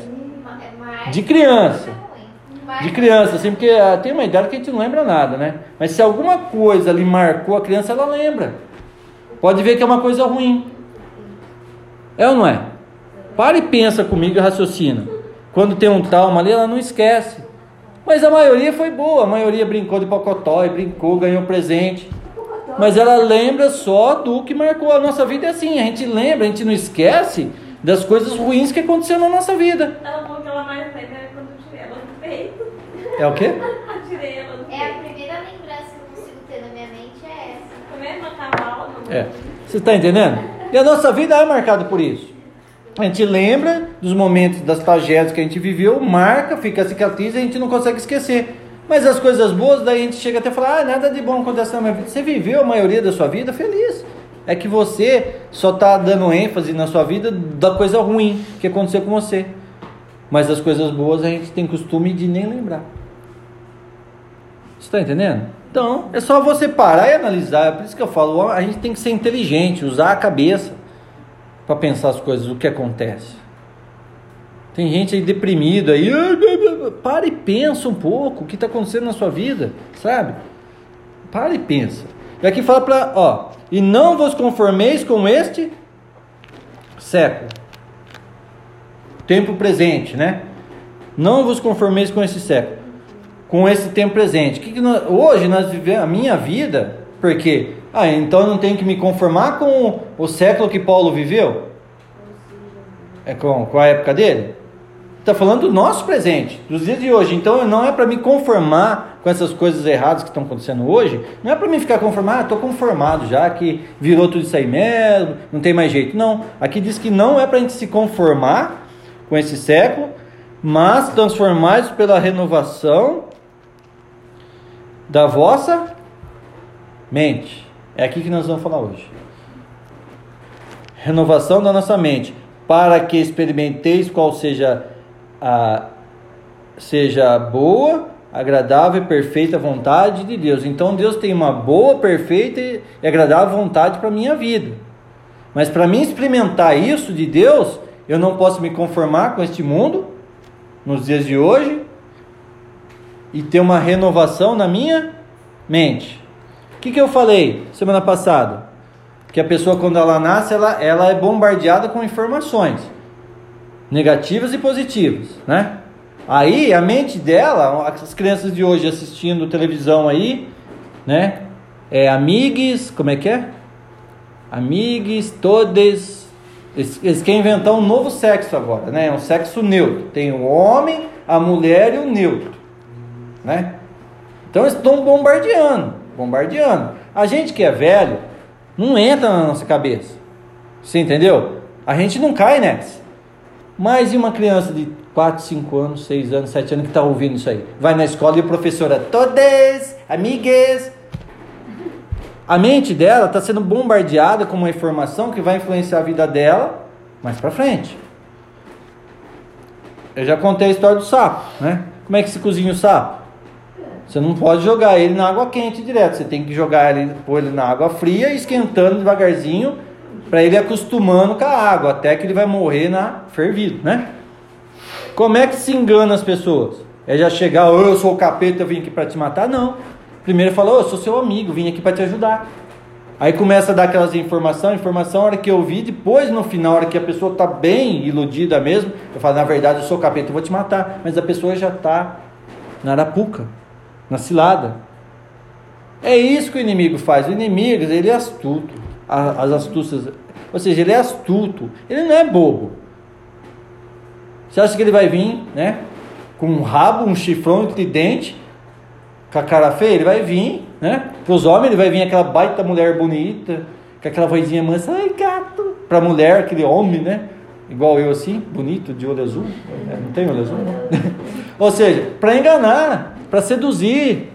Speaker 1: De criança. De criança, assim, porque ah, tem uma idade que a gente não lembra nada, né? Mas se alguma coisa ali marcou a criança, ela lembra. Pode ver que é uma coisa ruim. É ou não é? Para e pensa comigo e raciocina. Quando tem um trauma ali, ela não esquece. Mas a maioria foi boa, a maioria brincou de pocotó e brincou, ganhou presente. Mas ela lembra só do que marcou a nossa vida. É assim, a gente lembra, a gente não esquece das coisas ruins que aconteceram na nossa vida.
Speaker 3: Ela falou que ela mais lembra é quando eu tirei ela do peito.
Speaker 1: É o quê?
Speaker 3: tirei ela do peito.
Speaker 2: É a primeira lembrança que eu consigo ter na minha mente é essa.
Speaker 3: Comer uma cavalo.
Speaker 1: É. Você está entendendo? E a nossa vida é marcada por isso. A gente lembra dos momentos, das tragédias que a gente viveu, marca, fica a cicatriz e a gente não consegue esquecer. Mas as coisas boas, daí a gente chega até a falar: ah, nada de bom acontece na minha vida. Você viveu a maioria da sua vida feliz. É que você só está dando ênfase na sua vida da coisa ruim que aconteceu com você. Mas as coisas boas a gente tem costume de nem lembrar. Você está entendendo? Então, é só você parar e analisar. É por isso que eu falo, a gente tem que ser inteligente, usar a cabeça para pensar as coisas, o que acontece. Tem gente aí deprimido aí, para e pensa um pouco o que está acontecendo na sua vida, sabe? Para e pensa. E aqui fala para, ó, e não vos conformeis com este século. Tempo presente, né? Não vos conformeis com esse século, com esse tempo presente. Que que nós, hoje nós vivemos a minha vida, porque ah, então eu não tenho que me conformar com o século que Paulo viveu? É com, com a época dele? Está falando do nosso presente, dos dias de hoje. Então não é para me conformar com essas coisas erradas que estão acontecendo hoje. Não é para mim ficar conformado, ah, estou conformado já que virou tudo isso aí mesmo, não tem mais jeito. Não. Aqui diz que não é para a gente se conformar com esse século, mas transformados pela renovação da vossa mente. É aqui que nós vamos falar hoje. Renovação da nossa mente, para que experimenteis qual seja a, seja boa, agradável e perfeita vontade de Deus. Então Deus tem uma boa, perfeita e agradável vontade para minha vida. Mas para mim experimentar isso de Deus, eu não posso me conformar com este mundo nos dias de hoje e ter uma renovação na minha mente. Que, que eu falei semana passada? Que a pessoa, quando ela nasce, ela, ela é bombardeada com informações negativas e positivas, né? Aí a mente dela, as crianças de hoje assistindo televisão aí, né? É amigues, como é que é? Amigues, todes. Eles, eles querem inventar um novo sexo agora, né? É um sexo neutro. Tem o homem, a mulher e o neutro, né? Então eles estão bombardeando, bombardeando. A gente que é velho, não entra na nossa cabeça. Você entendeu? A gente não cai nessa. Mas e uma criança de 4, 5 anos, 6 anos, 7 anos que está ouvindo isso aí? Vai na escola e a professora, todas, amigas. A mente dela está sendo bombardeada com uma informação que vai influenciar a vida dela mais para frente. Eu já contei a história do sapo, né? Como é que se cozinha o sapo? Você não pode jogar ele na água quente direto. Você tem que jogar ele, pôr ele na água fria, esquentando devagarzinho para ele acostumando com a água, até que ele vai morrer na fervido, né? Como é que se engana as pessoas? É já chegar, oh, eu sou o capeta, eu vim aqui para te matar? Não. Primeiro fala, oh, eu sou seu amigo, vim aqui para te ajudar. Aí começa a dar aquelas informações, informação, a hora que eu vi, depois no final, a hora que a pessoa está bem iludida mesmo, eu falo, na verdade eu sou capeta, eu vou te matar. Mas a pessoa já está na arapuca, na cilada. É isso que o inimigo faz. O inimigo, ele é astuto as astúcias. Ou seja, ele é astuto, ele não é bobo. Você acha que ele vai vir, né? Com um rabo, um chifrão de dente, com a cara feia? Ele vai vir, né? Para os homens, ele vai vir aquela baita mulher bonita, com aquela vozinha mansa, ai gato. Para a mulher, aquele homem, né? Igual eu assim, bonito, de olho azul. É, não tem olho azul? Não. Ou seja, para enganar, para seduzir.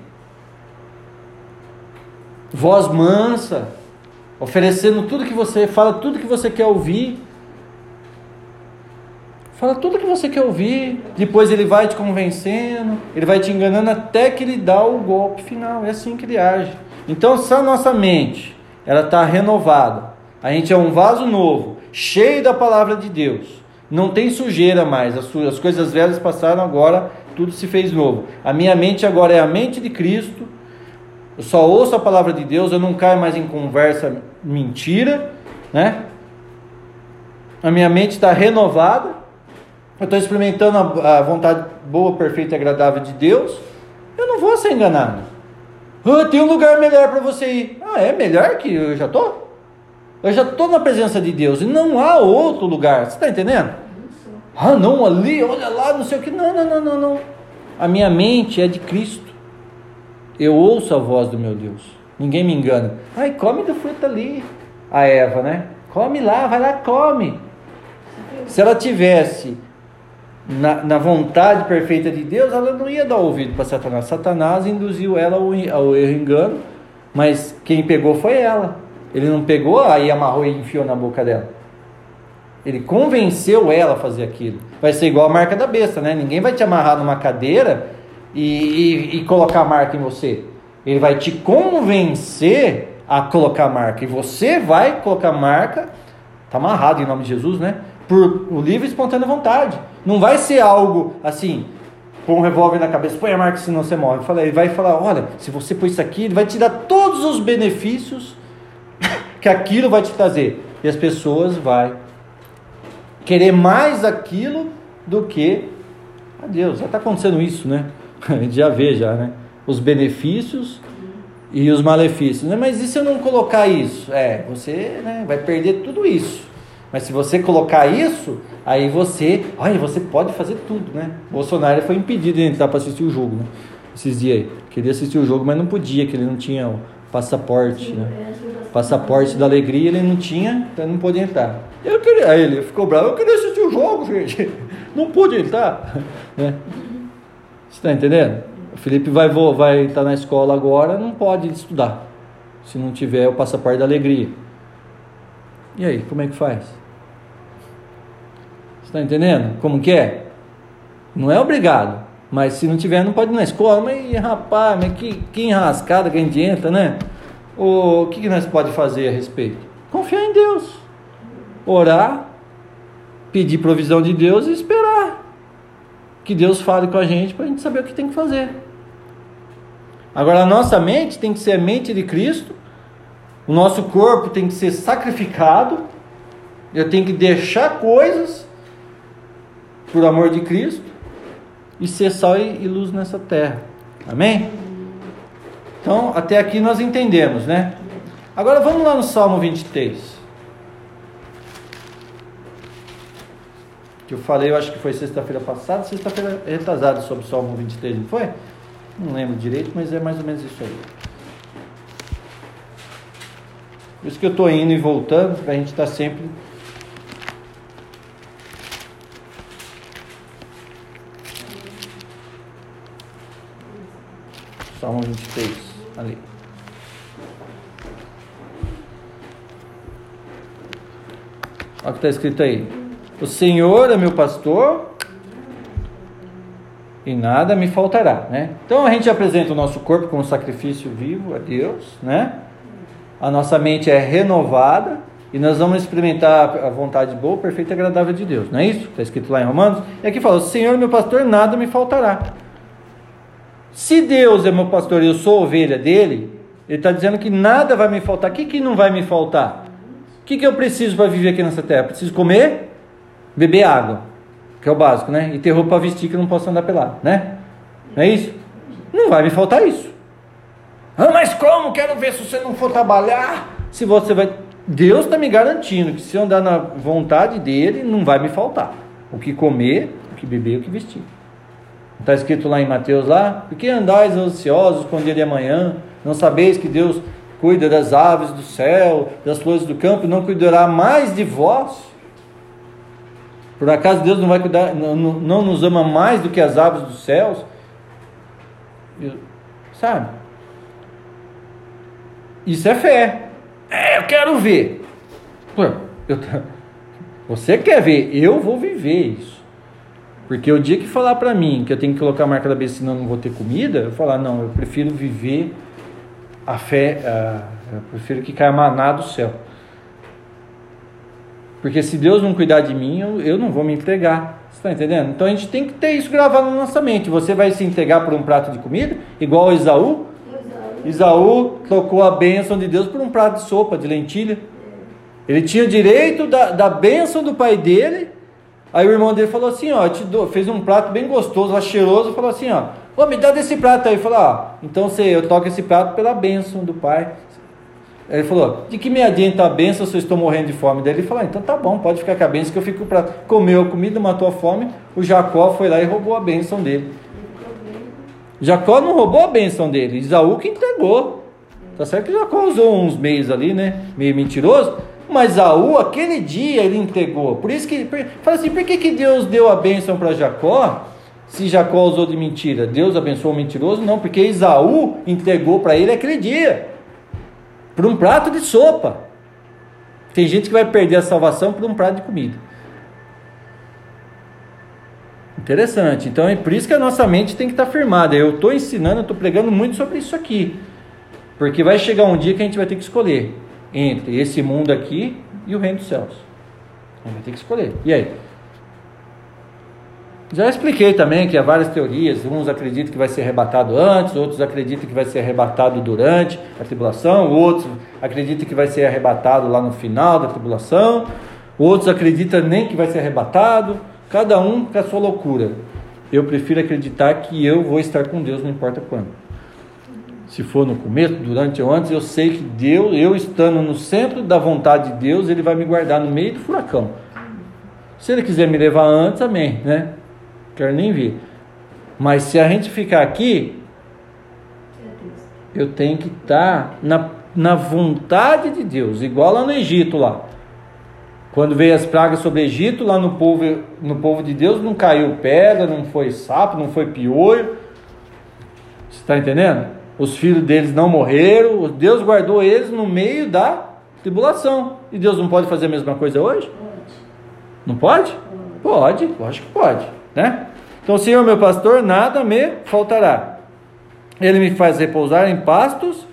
Speaker 1: Voz mansa oferecendo tudo que você fala, tudo que você quer ouvir. Fala tudo que você quer ouvir, depois ele vai te convencendo, ele vai te enganando até que ele dá o golpe final. É assim que ele age. Então, se a nossa mente ela está renovada, a gente é um vaso novo, cheio da palavra de Deus, não tem sujeira mais, as, as coisas velhas passaram agora, tudo se fez novo. A minha mente agora é a mente de Cristo eu só ouço a palavra de Deus, eu não caio mais em conversa mentira, né? A minha mente está renovada, eu estou experimentando a, a, vontade boa, perfeita e agradável de Deus, eu não vou ser enganado. Ah, tem um lugar melhor para você ir. Ah, é melhor que eu já estou? Eu já estou na presença de Deus e não há outro lugar. Você está entendendo? Ah, não, ali, olha lá, não sei o que. Não, não, não, não, não. A minha mente é de Cristo. Eu ouço a voz do meu Deus. Ninguém me engana. Ai, come do fruto ali. A Eva, né? Come lá, vai lá, come. Se ela tivesse na, na vontade perfeita de Deus, ela não ia dar ouvido para Satanás. Satanás induziu ela ao, ao erro engano, mas quem pegou foi ela. Ele não pegou, aí amarrou e enfiou na boca dela. Ele convenceu ela a fazer aquilo. Vai ser igual a marca da besta, né? Ninguém vai te amarrar numa cadeira e, e, e colocar a marca em você. Ele vai te convencer a colocar a marca. E você vai colocar a marca, está amarrado em nome de Jesus, né? Por o livre e espontânea vontade. Não vai ser algo assim, põe um revólver na cabeça, põe a marca, senão você morre. Ele vai falar: olha, se você pôr isso aqui, ele vai te dar todos os benefícios que aquilo vai te trazer. E as pessoas vão querer mais aquilo do que a Deus. Já está acontecendo isso, né? A gente já vê já, né? Os benefícios e os malefícios. Né? Mas e se eu não colocar isso? É, você né, vai perder tudo isso. Mas se você colocar isso, aí você, olha, você pode fazer tudo, né? Bolsonaro foi impedido de entrar para assistir o jogo, né? Esses dias aí. Queria assistir o jogo, mas não podia, que ele não tinha passaporte, né? Passaporte da alegria ele não tinha, então não podia entrar. Eu queria, aí ele ficou bravo, eu queria assistir o jogo, gente. Não pude entrar, né? Você está entendendo? O Felipe vai vai estar tá na escola agora, não pode estudar se não tiver o passaporte da alegria. E aí, como é que faz? Está entendendo? Como que é? Não é obrigado. Mas se não tiver, não pode ir na escola. Mas rapaz, mas que, que enrascada que a gente entra, né? O, que, que nós pode fazer a respeito? Confiar em Deus. Orar, pedir provisão de Deus e esperar que Deus fale com a gente para a gente saber o que tem que fazer. Agora, a nossa mente tem que ser a mente de Cristo, o nosso corpo tem que ser sacrificado, eu tenho que deixar coisas por amor de Cristo e ser sal e luz nessa terra. Amém? Então, até aqui nós entendemos, né? Agora vamos lá no Salmo 23. Que eu falei, eu acho que foi sexta-feira passada, sexta-feira retrasada sobre o Salmo 23, não foi? Não lembro direito, mas é mais ou menos isso aí. Por isso que eu estou indo e voltando, para a gente estar tá sempre Salmo 23, ali. Olha o que está escrito aí. O Senhor é meu pastor e nada me faltará, né? Então a gente apresenta o nosso corpo como sacrifício vivo a Deus, né? A nossa mente é renovada e nós vamos experimentar a vontade boa, perfeita e agradável de Deus, não é isso? Está escrito lá em Romanos. E aqui fala: o Senhor é meu pastor, nada me faltará. Se Deus é meu pastor e eu sou ovelha dele, ele está dizendo que nada vai me faltar. O que, que não vai me faltar? O que, que eu preciso para viver aqui nessa terra? Preciso comer, beber água, que é o básico, né? E ter roupa para vestir que eu não posso andar pelado, né? Não é isso? Não vai me faltar isso. Ah, mas como? Quero ver se você não for trabalhar. Se você vai. Deus está me garantindo que se eu andar na vontade dele, não vai me faltar. O que comer, o que beber, o que vestir. Está escrito lá em Mateus lá, por que andais ansiosos com o dia de amanhã? Não sabeis que Deus cuida das aves do céu, das flores do campo, não cuidará mais de vós? Por acaso Deus não vai cuidar, não, não nos ama mais do que as aves dos céus? Eu, sabe? Isso é fé. É, eu quero ver. Pô, eu, você quer ver? Eu vou viver isso. Porque o dia que falar para mim que eu tenho que colocar a marca da besta senão eu não vou ter comida, eu falar, não, eu prefiro viver a fé, eu prefiro que caia maná do céu. Porque se Deus não cuidar de mim, eu, eu não vou me entregar. Você está entendendo? Então a gente tem que ter isso gravado na nossa mente. Você vai se entregar por um prato de comida, igual a Isaú. Isaú trocou a bênção de Deus por um prato de sopa, de lentilha. Ele tinha direito da, da bênção do pai dele Aí o irmão dele falou assim, ó, dou, fez um prato bem gostoso, lá cheiroso, falou assim, ó, ô, me dá desse prato aí. Falou, ó, então você, eu toco esse prato pela bênção do pai. Ele falou, de que me adianta a bênção se eu estou morrendo de fome? Daí ele falou, ah, então tá bom, pode ficar com a bênção que eu fico prato. Comeu a comida, matou a fome, o Jacó foi lá e roubou a bênção dele. Jacó não roubou a bênção dele, Isaú que entregou. Tá certo que Jacó usou uns meios ali, né, meio mentiroso, Mas Saul, aquele dia, ele entregou. Por isso que, fala assim, por que, que Deus deu a bênção para Jacó? Se Jacó usou de mentira, Deus abençoou o mentiroso? Não, porque Isaú entregou para ele aquele dia, por um prato de sopa. Tem gente que vai perder a salvação por um prato de comida. Interessante. Então é por isso que a nossa mente tem que estar firmada. Eu estou ensinando, eu estou pregando muito sobre isso aqui. Porque vai chegar um dia que a gente vai ter que escolher entre esse mundo aqui e o reino dos céus. Gente vai ter que escolher. E aí? Já expliquei também que há várias teorias. Uns acreditam que vai ser arrebatado antes, outros acreditam que vai ser arrebatado durante a tribulação, outros acreditam que vai ser arrebatado lá no final da tribulação, outros acreditam nem que vai ser arrebatado. Cada um com a sua loucura. Eu prefiro acreditar que eu vou estar com Deus, não importa quando. Se for no começo, durante ou antes, eu sei que Deus, eu estando no centro da vontade de Deus, Ele vai me guardar no meio do furacão. Se Ele quiser me levar antes, amém, né? Quero nem ver. Mas se a gente ficar aqui, eu tenho que estar na, na vontade de Deus, igual lá no Egito lá. Quando veio as pragas sobre o Egito, lá no povo, no povo de Deus não caiu pedra, não foi sapo, não foi piolho. Você está entendendo? Os filhos deles não morreram, Deus guardou eles no meio da tribulação. E Deus não pode fazer a mesma coisa hoje? Pode. Não pode? Pode, lógico que pode. Né? Então, Senhor meu pastor, nada me faltará. Ele me faz repousar em pastos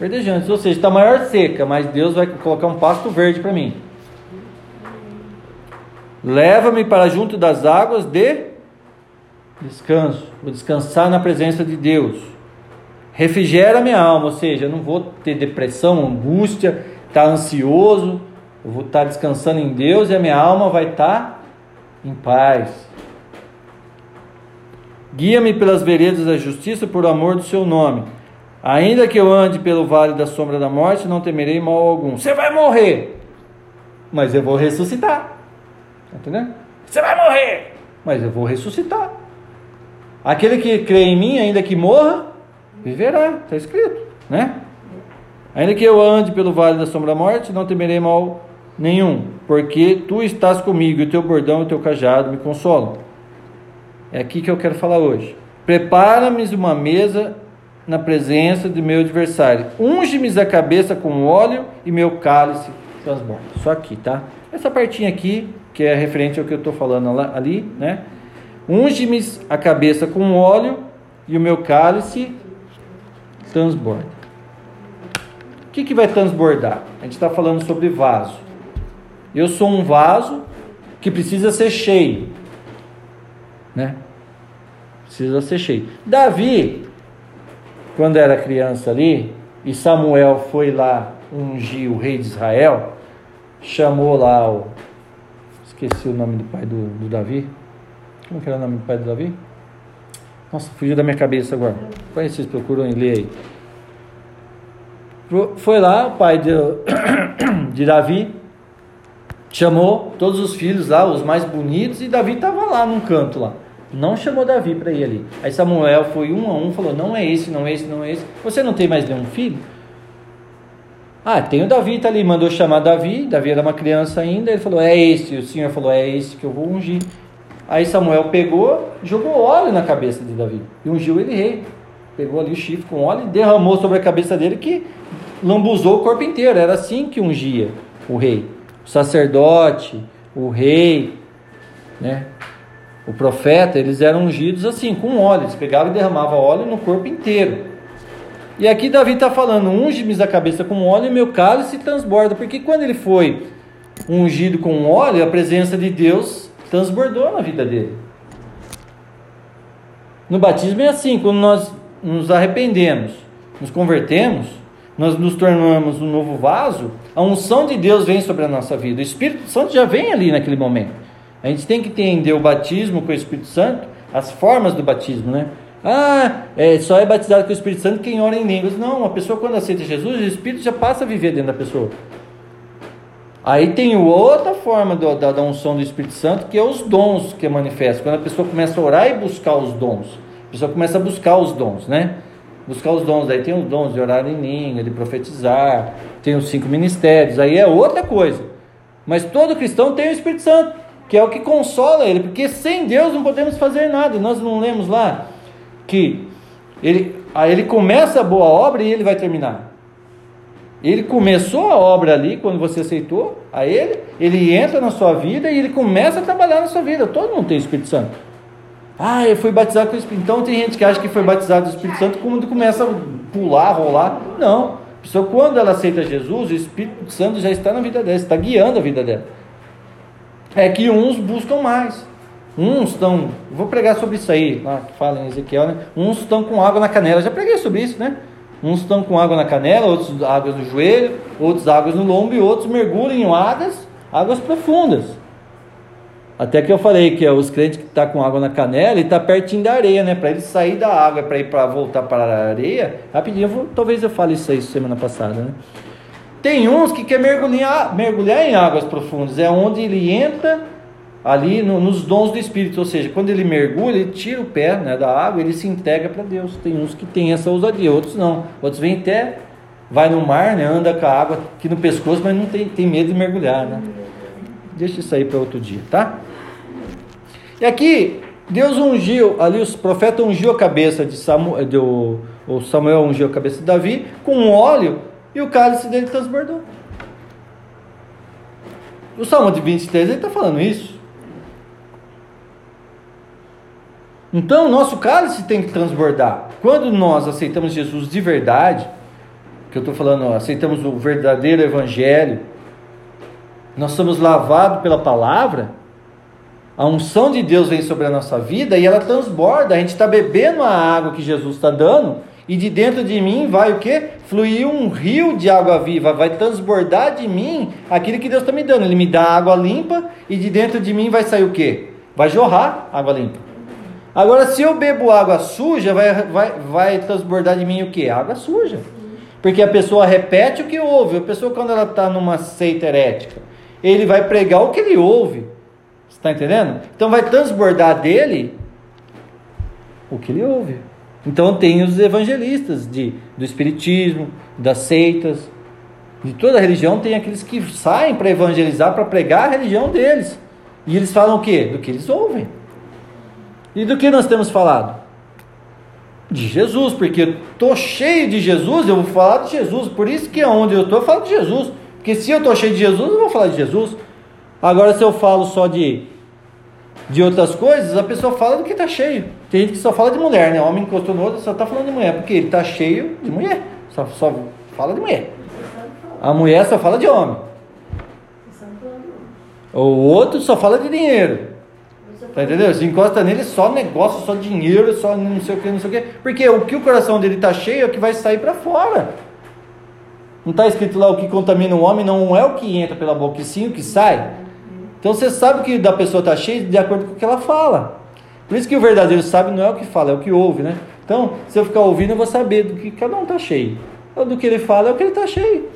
Speaker 1: verdejantes, ou seja, está maior seca, mas Deus vai colocar um pasto verde para mim. Leva-me para junto das águas de descanso. Vou descansar na presença de Deus. Refrigera minha alma, ou seja, eu não vou ter depressão, angústia, estar tá ansioso. Eu vou estar tá descansando em Deus e a minha alma vai estar tá em paz. Guia-me pelas veredas da justiça por amor do seu nome. Ainda que eu ande pelo vale da sombra da morte, não temerei mal algum. Você vai morrer, mas eu vou ressuscitar. Tá entendendo? Você vai morrer, mas eu vou ressuscitar. Aquele que crê em mim, ainda que morra, viverá. Está escrito, né? Ainda que eu ande pelo vale da sombra da morte, não temerei mal nenhum, porque tu estás comigo, e o teu bordão e o teu cajado me consolam. É aqui que eu quero falar hoje. Prepara-me uma mesa na presença de meu adversário. Unge-me a cabeça com óleo e meu cálice transborda. Só aqui, tá? Essa partinha aqui que é referente ao que eu estou falando ali, né? Unge-me a cabeça com óleo e o meu cálice transborda. O que, que vai transbordar? A gente está falando sobre vaso. Eu sou um vaso que precisa ser cheio, né? Precisa ser cheio. Davi, quando era criança ali, e Samuel foi lá ungir o rei de Israel, chamou lá o Esqueci o nome do pai do, do Davi. Como que era o nome do pai do Davi? Nossa, fugiu da minha cabeça agora. Depois vocês procuram e aí. Foi lá, o pai de, de Davi chamou todos os filhos lá, os mais bonitos, e Davi estava lá num canto lá. Não chamou Davi para ir ali. Aí Samuel foi um a um, falou: Não é esse, não é esse, não é esse. Você não tem mais nenhum filho? Ah, tem o Davi, tá ali, mandou chamar Davi, Davi era uma criança ainda, ele falou, é esse, o Senhor falou, é esse que eu vou ungir. Aí Samuel pegou, jogou óleo na cabeça de Davi e ungiu ele rei. Pegou ali o chifre com óleo e derramou sobre a cabeça dele que lambuzou o corpo inteiro. Era assim que ungia o rei. O sacerdote, o rei, né? o profeta, eles eram ungidos assim, com óleo. Eles pegavam e derramavam óleo no corpo inteiro. E aqui Davi está falando: unge-me a cabeça com óleo e meu cálice transborda. Porque quando ele foi ungido com óleo, a presença de Deus transbordou na vida dele. No batismo é assim: quando nós nos arrependemos, nos convertemos, nós nos tornamos um novo vaso, a unção de Deus vem sobre a nossa vida. O Espírito Santo já vem ali naquele momento. A gente tem que entender o batismo com o Espírito Santo, as formas do batismo, né? Ah, é, só é batizado com o Espírito Santo quem ora em línguas. Não, uma pessoa quando aceita Jesus, o Espírito já passa a viver dentro da pessoa. Aí tem outra forma do, da, da, unção do Espírito Santo, que é os dons que manifesta. Quando a pessoa começa a orar e buscar os dons. A pessoa começa a buscar os dons, né? buscar os dons. Daí tem os dons de orar em língua, de profetizar, tem os cinco ministérios, aí é outra coisa. Mas todo cristão tem o Espírito Santo, que é o que consola ele, porque sem Deus não podemos fazer nada. Nós não lemos lá que ele, aí ele começa a boa obra e ele vai terminar. Ele começou a obra ali quando você aceitou a ele, ele entra na sua vida e ele começa a trabalhar na sua vida. Todo mundo tem o Espírito Santo. Ah, eu fui batizado com o Espírito Então tem gente que acha que foi batizado com o Espírito Santo quando começa a pular, rolar. Não. A pessoa, quando ela aceita Jesus, o Espírito Santo já está na vida dela, está guiando a vida dela. É que uns buscam mais. Uns estão. Vou pregar sobre isso aí, lá que fala em Ezequiel, né? Uns estão com água na canela. Já preguei sobre isso, né? Uns estão com água na canela, outros águas no joelho, outros águas no lombo e outros mergulham em águas, águas profundas. Até que eu falei que é os crentes que estão tá com água na canela e está pertinho da areia, né? Para ele sair da água, para ir para voltar para a areia, rapidinho, eu vou, talvez eu fale isso aí semana passada, né? Tem uns que quer mergulhar, mergulhar em águas profundas, é onde ele entra ali no, nos dons do Espírito, ou seja, quando ele mergulha, ele tira o pé né, da água, ele se integra para Deus. Tem uns que têm essa ousadia, outros não. Outros vêm até, vai no mar, né, anda com a água aqui no pescoço, mas não tem, tem medo de mergulhar. Né? Deixa isso aí para outro dia, tá? E aqui, Deus ungiu, ali os profetas ungiu a cabeça de Samuel, do, o Samuel ungiu a cabeça de Davi com óleo e o cálice dele transbordou. O Salmo de 23 ele está falando isso. Então, o nosso cálice tem que transbordar. Quando nós aceitamos Jesus de verdade, que eu estou falando, aceitamos o verdadeiro Evangelho, nós somos lavados pela palavra, a unção de Deus vem sobre a nossa vida e ela transborda. A gente está bebendo a água que Jesus está dando e de dentro de mim vai o que? Fluir um rio de água viva, vai transbordar de mim aquilo que Deus está me dando. Ele me dá água limpa e de dentro de mim vai sair o que? Vai jorrar água limpa. Agora, se eu bebo água suja, vai, vai, vai transbordar de mim o que? Água suja. Porque a pessoa repete o que ouve. A pessoa, quando ela está numa seita herética, ele vai pregar o que ele ouve. Você está entendendo? Então vai transbordar dele o que ele ouve. Então tem os evangelistas de, do espiritismo, das seitas, de toda religião, tem aqueles que saem para evangelizar, para pregar a religião deles. E eles falam o quê? Do que eles ouvem. E do que nós temos falado? De Jesus, porque estou cheio de Jesus, eu vou falar de Jesus. Por isso que onde eu estou, eu falo de Jesus. Porque se eu estou cheio de Jesus, eu vou falar de Jesus. Agora, se eu falo só de, de outras coisas, a pessoa fala do que está cheio. Tem gente que só fala de mulher, né? O homem encostou no outro, só está falando de mulher, porque ele está cheio de mulher. Só, só fala de mulher. A mulher só fala de homem. O outro só fala de dinheiro. Tá entendendo? Se encosta nele só negócio, só dinheiro, só não sei o que, não sei o que. Porque o que o coração dele tá cheio é o que vai sair para fora. Não está escrito lá o que contamina o homem não é o que entra pela boca, e sim o que sai. Então você sabe que da pessoa está cheia de acordo com o que ela fala. Por isso que o verdadeiro sábio não é o que fala, é o que ouve, né? Então, se eu ficar ouvindo, eu vou saber do que cada um está cheio. Ou do que ele fala é o que ele está cheio.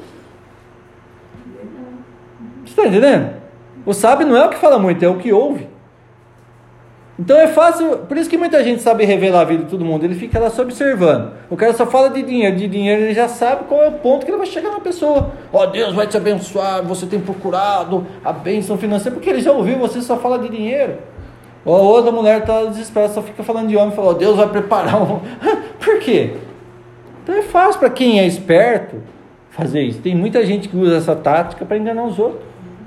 Speaker 1: Você está entendendo? O sábio não é o que fala muito, é o que ouve. Então é fácil, por isso que muita gente sabe revelar a vida de todo mundo, ele fica lá só observando. O cara só fala de dinheiro, de dinheiro ele já sabe qual é o ponto que ele vai chegar na pessoa. Ó, oh, Deus vai te abençoar, você tem procurado a bênção financeira, porque ele já ouviu, você só fala de dinheiro. Ou a outra mulher está desesperada, só fica falando de homem, fala, oh, Deus vai preparar um. por quê? Então é fácil para quem é esperto fazer isso. Tem muita gente que usa essa tática para enganar os outros.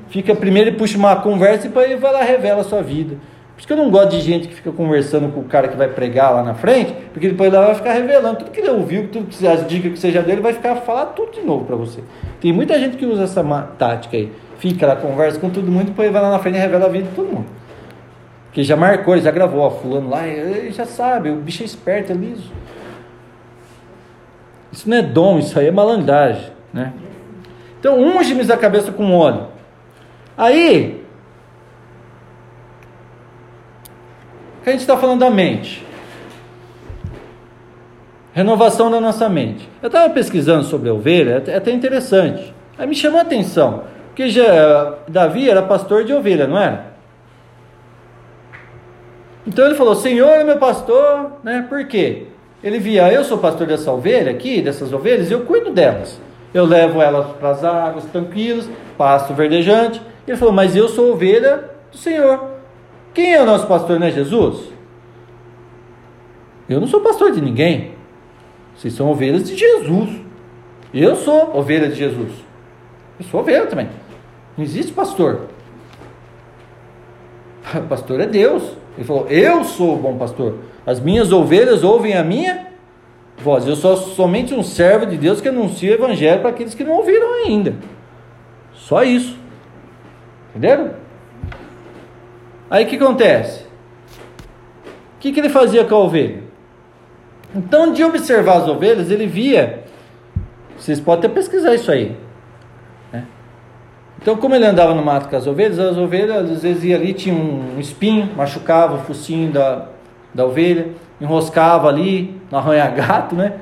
Speaker 1: Fica primeiro e puxa uma conversa e depois ele vai lá revela a sua vida. Por isso que eu não gosto de gente que fica conversando com o cara que vai pregar lá na frente, porque depois ele vai ficar revelando tudo que ele ouviu, tudo que as dicas que seja dele, vai ficar falar tudo de novo para você. Tem muita gente que usa essa tática aí. Fica lá, conversa com todo mundo, depois vai lá na frente e revela a vida de todo mundo. Porque já marcou, ele já gravou, ó, fulano lá, ele já sabe, o bicho é esperto, é liso. Isso não é dom, isso aí é malandragem, né? Então, unge-me a cabeça com óleo. Aí, a gente está falando da mente. Renovação da nossa mente. Eu estava pesquisando sobre a ovelha, é até interessante. Aí me chamou a atenção, porque já, Davi era pastor de ovelha, não era? Então ele falou: Senhor é meu pastor, né? Por quê? Ele via, eu sou pastor dessa ovelha aqui, dessas ovelhas, eu cuido delas. Eu levo elas para as águas tranquilas, pasto verdejante. Ele falou, mas eu sou ovelha do Senhor. Quem é o nosso pastor, não é Jesus? Eu não sou pastor de ninguém. Vocês são ovelhas de Jesus. Eu sou ovelha de Jesus. Eu sou ovelha também. Não existe pastor. Pastor é Deus. Ele falou: Eu sou o bom pastor. As minhas ovelhas ouvem a minha voz. Eu sou somente um servo de Deus que anuncia o evangelho para aqueles que não ouviram ainda. Só isso. Entenderam? Aí o que acontece? O que, que ele fazia com a ovelha? Então, de observar as ovelhas, ele via. Vocês podem até pesquisar isso aí. Né? Então, como ele andava no mato com as ovelhas, as ovelhas às vezes ia ali, tinha um espinho, machucava o focinho da, da ovelha, enroscava ali no arranha-gato, né?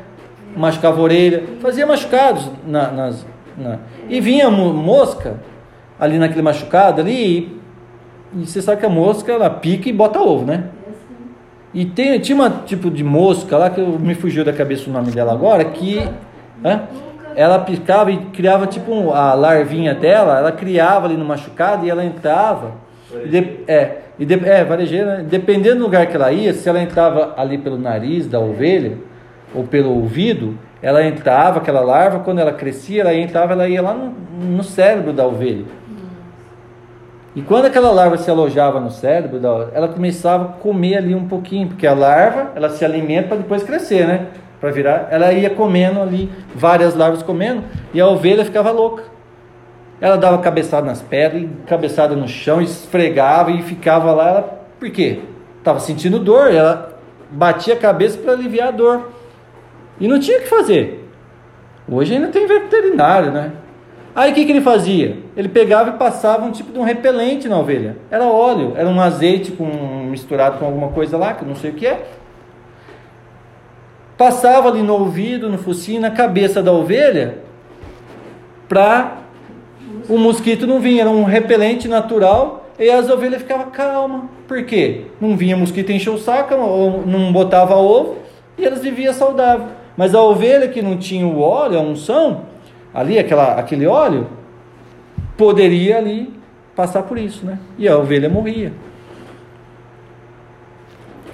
Speaker 1: Machucava a orelha, fazia machucados na, nas, na, e vinha mosca ali naquele machucado ali, e, e você sabe que a mosca ela pica e bota ovo, né? E tem, tinha uma tipo de mosca lá que me fugiu da cabeça o nome dela agora, que né, ela picava e criava tipo a larvinha dela, ela criava ali no machucado e ela entrava. E de, é, e de, é, varejeira, né? dependendo do lugar que ela ia, se ela entrava ali pelo nariz da ovelha ou pelo ouvido, ela entrava, aquela larva, quando ela crescia, ela entrava, ela ia lá no, no cérebro da ovelha. E quando aquela larva se alojava no cérebro, ela começava a comer ali um pouquinho, porque a larva, ela se alimenta para depois crescer, né? Para virar, ela ia comendo ali, várias larvas comendo, e a ovelha ficava louca. Ela dava cabeçada nas pedras, cabeçada no chão, esfregava e ficava lá. Ela, por quê? Estava sentindo dor, ela batia a cabeça para aliviar a dor. E não tinha o que fazer. Hoje ainda tem veterinário, né? Aí o que, que ele fazia? Ele pegava e passava um tipo de um repelente na ovelha. Era óleo, era um azeite com, misturado com alguma coisa lá, que eu não sei o que é. Passava ali no ouvido, no focinho, na cabeça da ovelha, para o mosquito não vir. Era um repelente natural e as ovelhas ficavam calmas. Por quê? Não vinha mosquito encher o saco, ou não botava ovo, e elas viviam saudável. Mas a ovelha que não tinha o óleo, a unção, ali, aquela, aquele óleo, poderia ali passar por isso, né? E a ovelha morria.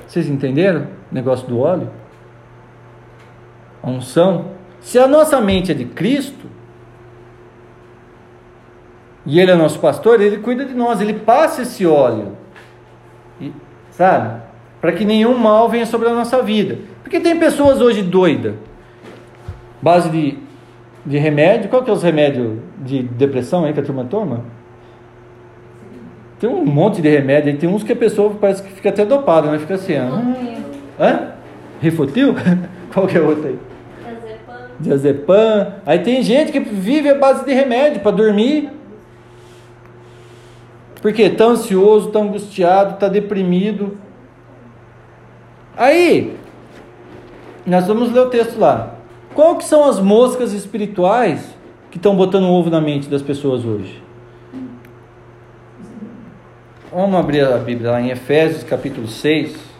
Speaker 1: Vocês entenderam o negócio do óleo? A unção. Se a nossa mente é de Cristo, e Ele é nosso pastor, Ele cuida de nós, Ele passa esse óleo, e, sabe? Para que nenhum mal venha sobre a nossa vida. Porque tem pessoas hoje doidas, base de de remédio. Qual que é os remédios de depressão aí que a turma toma? Tem um monte de remédio aí. Tem uns que a pessoa parece que fica até dopada, né? Fica assim, ó. Hã? Rifotil? Qual que é outro aí? Diazepam. Diazepam. Aí tem gente que vive a base de remédio para dormir. Porque tá ansioso, tá angustiado, tá deprimido. Aí, nós vamos ler o texto lá. Qual que são as moscas espirituais que estão botando ovo na mente das pessoas hoje? Vamos abrir a Bíblia lá em Efésios capítulo 6.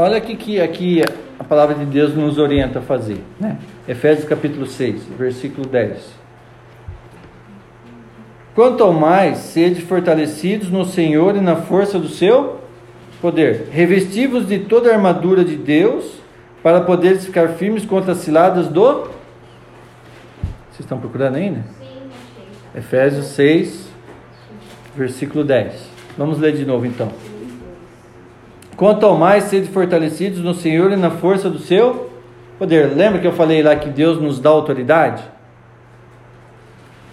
Speaker 1: Olha aqui que aqui a palavra de Deus nos orienta a fazer, né? Efésios capítulo 6, versículo 10. Quanto ao mais, sede fortalecidos no Senhor e na força do seu poder. Revestivos de toda a armadura de Deus, para poderes ficar firmes contra as ciladas do. Vocês estão procurando ainda? Sim, achei. Efésios 6, versículo 10. Vamos ler de novo então. Quanto ao mais, sede fortalecidos no Senhor e na força do seu poder. Lembra que eu falei lá que Deus nos dá autoridade?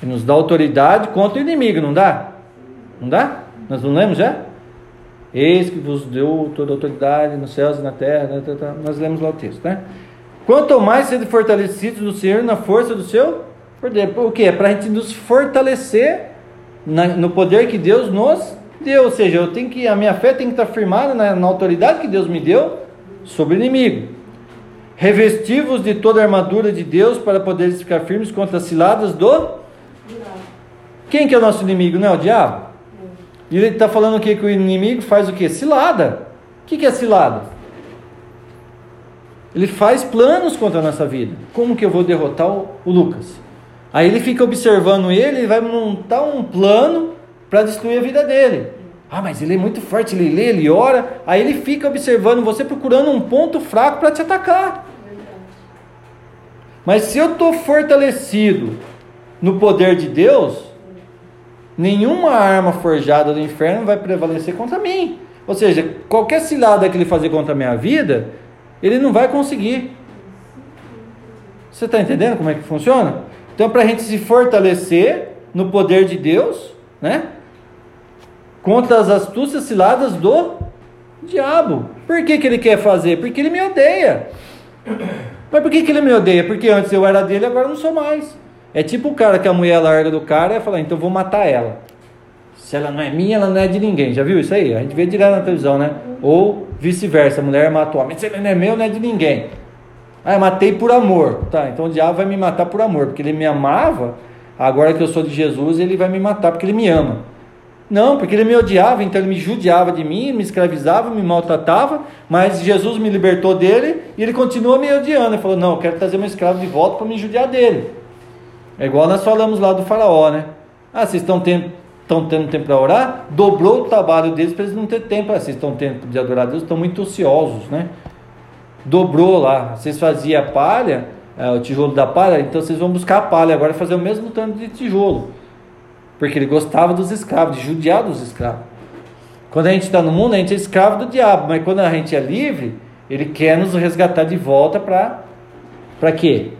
Speaker 1: Ele nos dá autoridade contra o inimigo, não dá? Não dá? Nós não lemos já? Eis que vos deu toda a autoridade nos céus e na terra. Né, tá, tá, nós lemos lá o texto, né? Quanto mais sede fortalecidos no Senhor na força do seu poder. O que? É para a gente nos fortalecer no poder que Deus nos Deus. Ou seja, eu tenho que, a minha fé tem que estar firmada na, na autoridade que Deus me deu sobre o inimigo. Revestivos de toda a armadura de Deus para poderes ficar firmes contra as ciladas do. Quem que é o nosso inimigo? Não é o diabo? E ele está falando aqui que o inimigo faz o que? Cilada. O que, que é cilada? Ele faz planos contra a nossa vida. Como que eu vou derrotar o, o Lucas? Aí ele fica observando ele e vai montar um plano para destruir a vida dele. Ah, mas ele é muito forte, ele lê, ele ora. Aí ele fica observando você, procurando um ponto fraco para te atacar. Mas se eu estou fortalecido no poder de Deus, nenhuma arma forjada do inferno vai prevalecer contra mim. Ou seja, qualquer cilada que ele fazer contra a minha vida, ele não vai conseguir. Você está entendendo como é que funciona? Então, para a gente se fortalecer no poder de Deus, né? Contra as astúcias ciladas do diabo. Por que, que ele quer fazer? Porque ele me odeia. Mas por que, que ele me odeia? Porque antes eu era dele, agora não sou mais. É tipo o cara que a mulher larga do cara e fala, então vou matar ela. Se ela não é minha, ela não é de ninguém. Já viu isso aí? A gente vê direto na televisão, né? Ou vice-versa, a mulher mata o homem. Se ele não é meu, não é de ninguém. Ah, eu matei por amor. Tá, então o diabo vai me matar por amor, porque ele me amava. Agora que eu sou de Jesus, ele vai me matar porque ele me ama. Não, porque ele me odiava, então ele me judiava de mim, me escravizava, me maltratava, mas Jesus me libertou dele e ele continua me odiando. Ele falou: Não, eu quero trazer meu escravo de volta para me judiar dele. É igual nós falamos lá do Faraó, né? Ah, vocês estão tendo, estão tendo tempo para orar? Dobrou o trabalho deles para eles não ter tempo. Ah, vocês estão tendo de adorar a Deus, estão muito ociosos, né? dobrou lá. Vocês faziam palha, é, o tijolo da palha, então vocês vão buscar a palha agora fazer o mesmo tanto de tijolo. Porque ele gostava dos escravos, de judiar dos escravos. Quando a gente está no mundo, a gente é escravo do diabo, mas quando a gente é livre, ele quer nos resgatar de volta para para quê?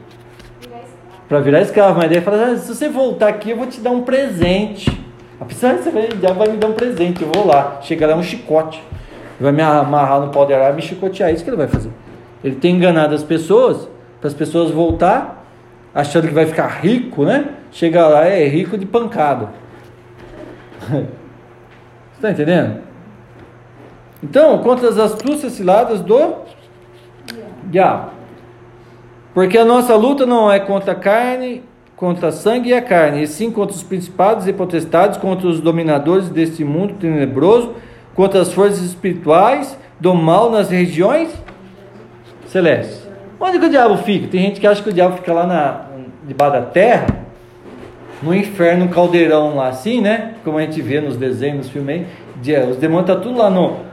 Speaker 1: Para virar escravo. Mas daí ele fala: ah, se você voltar aqui, eu vou te dar um presente. Apesar de você o diabo vai me dar um presente, eu vou lá. Chega lá um chicote. Vai me amarrar no pau de arara e me chicotear. É isso que ele vai fazer. Ele tem enganado as pessoas, para as pessoas voltar, achando que vai ficar rico, né? Chega lá, é rico de pancada. Está entendendo? Então, contra as astúcias ciladas do diabo. Porque a nossa luta não é contra a carne, contra a sangue e a carne, e sim contra os principados e potestades, contra os dominadores deste mundo tenebroso, contra as forças espirituais do mal nas regiões celeste. Onde que o diabo fica? Tem gente que acha que o diabo fica lá na, debaixo da terra, no inferno, um caldeirão lá assim, né? Como a gente vê nos desenhos, nos filmes aí. Os demônios estão tá tudo lá no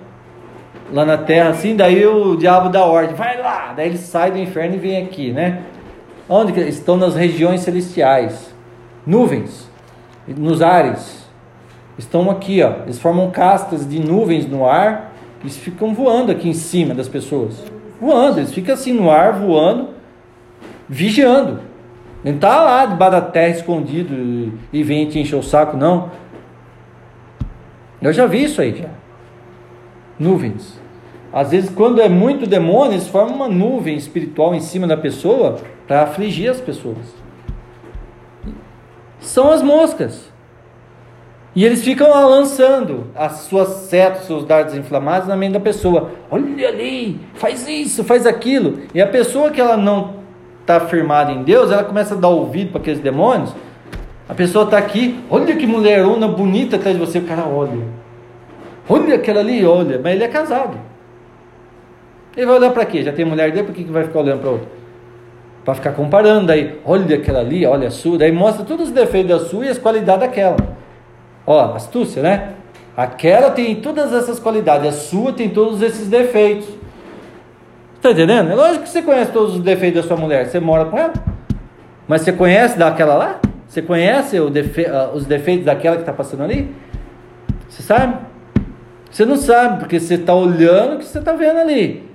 Speaker 1: lá na terra assim, daí o diabo dá ordem, vai lá, daí ele sai do inferno e vem aqui, né? Onde que estão nas regiões celestiais? Nuvens, nos ares. Estão aqui, ó. Eles formam castas de nuvens no ar e ficam voando aqui em cima das pessoas voando, eles ficam assim no ar, voando, vigiando. Não está lá debaixo da terra escondido e vem te encher o saco, não. Eu já vi isso aí, já. Nuvens. Às vezes, quando é muito demônio, eles formam uma nuvem espiritual em cima da pessoa para afligir as pessoas. São as moscas. E eles ficam lá lançando as suas setas, seus dardos inflamados na mente da pessoa. Olha ali, faz isso, faz aquilo. E a pessoa que ela não está firmada em Deus, ela começa a dar ouvido para aqueles demônios. A pessoa está aqui, olha que mulherona bonita atrás de você. O cara olha. Olha aquela ali, olha. Mas ele é casado. Ele vai olhar para quê? Já tem mulher dele, por que, que vai ficar olhando para outra? Para ficar comparando. Daí, olha aquela ali, olha a sua. Daí mostra todos os defeitos da sua e as qualidades daquela. Ó, astúcia, né? Aquela tem todas essas qualidades, a sua tem todos esses defeitos. Está entendendo? É lógico que você conhece todos os defeitos da sua mulher, você mora com ela. Mas você conhece daquela lá? Você conhece defe... Ah, os defeitos daquela que está passando ali? Você sabe? Você não sabe, porque você está olhando o que você está vendo ali.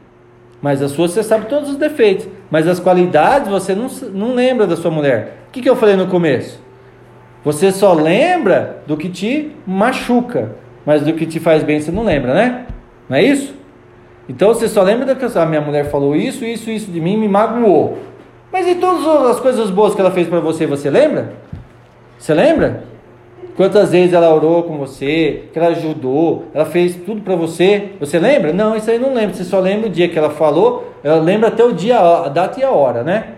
Speaker 1: Mas a sua você sabe todos os defeitos. Mas as qualidades você não, não lembra da sua mulher. O que, que eu falei no começo? Você só lembra do que te machuca, mas do que te faz bem você não lembra, né? Não é isso? Então você só lembra que a minha mulher falou isso, isso, isso de mim, me magoou. Mas e todas as coisas boas que ela fez para você, você lembra? Você lembra? Quantas vezes ela orou com você, que ela ajudou, ela fez tudo para você. Você lembra? Não, isso aí não lembra. Você só lembra o dia que ela falou, ela lembra até o dia, a data e a hora, né?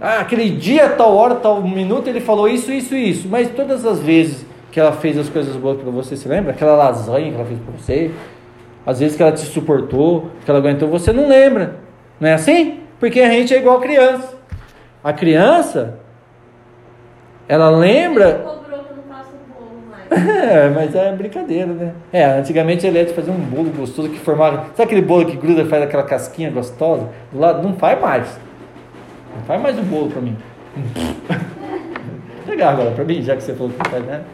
Speaker 1: Ah, aquele dia, tal hora, tal minuto, ele falou isso, isso, isso. Mas todas as vezes que ela fez as coisas boas para você, você lembra? Aquela lasanha que ela fez para você, às vezes que ela te suportou, que ela aguentou, você não lembra. Não é assim? Porque a gente é igual criança. A criança, ela lembra.
Speaker 3: Cobrou que eu não faço bolo mais.
Speaker 1: É, mas é brincadeira, né? É, antigamente ele ia fazer um bolo gostoso que formava. Sabe aquele bolo que gruda e faz aquela casquinha gostosa? Do lado, não faz mais. Não faz mais o bolo pra mim. Pegar agora pra mim, já que você falou que não faz nada.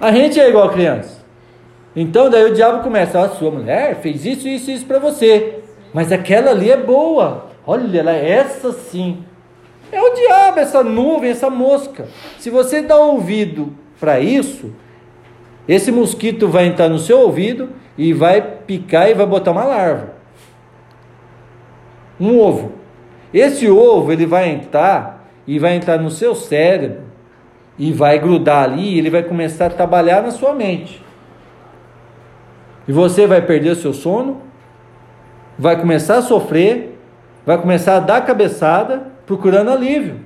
Speaker 1: A gente é igual criança. Então daí o diabo começa, a sua mulher fez isso, isso, isso para você. Mas aquela ali é boa. Olha, ela é essa sim. É o diabo, essa nuvem, essa mosca. Se você dá ouvido para isso, esse mosquito vai entrar no seu ouvido e vai picar e vai botar uma larva. Um ovo. Esse ovo ele vai entrar e vai entrar no seu cérebro e vai grudar ali, e ele vai começar a trabalhar na sua mente. E você vai perder o seu sono, vai começar a sofrer, vai começar a dar cabeçada procurando alívio.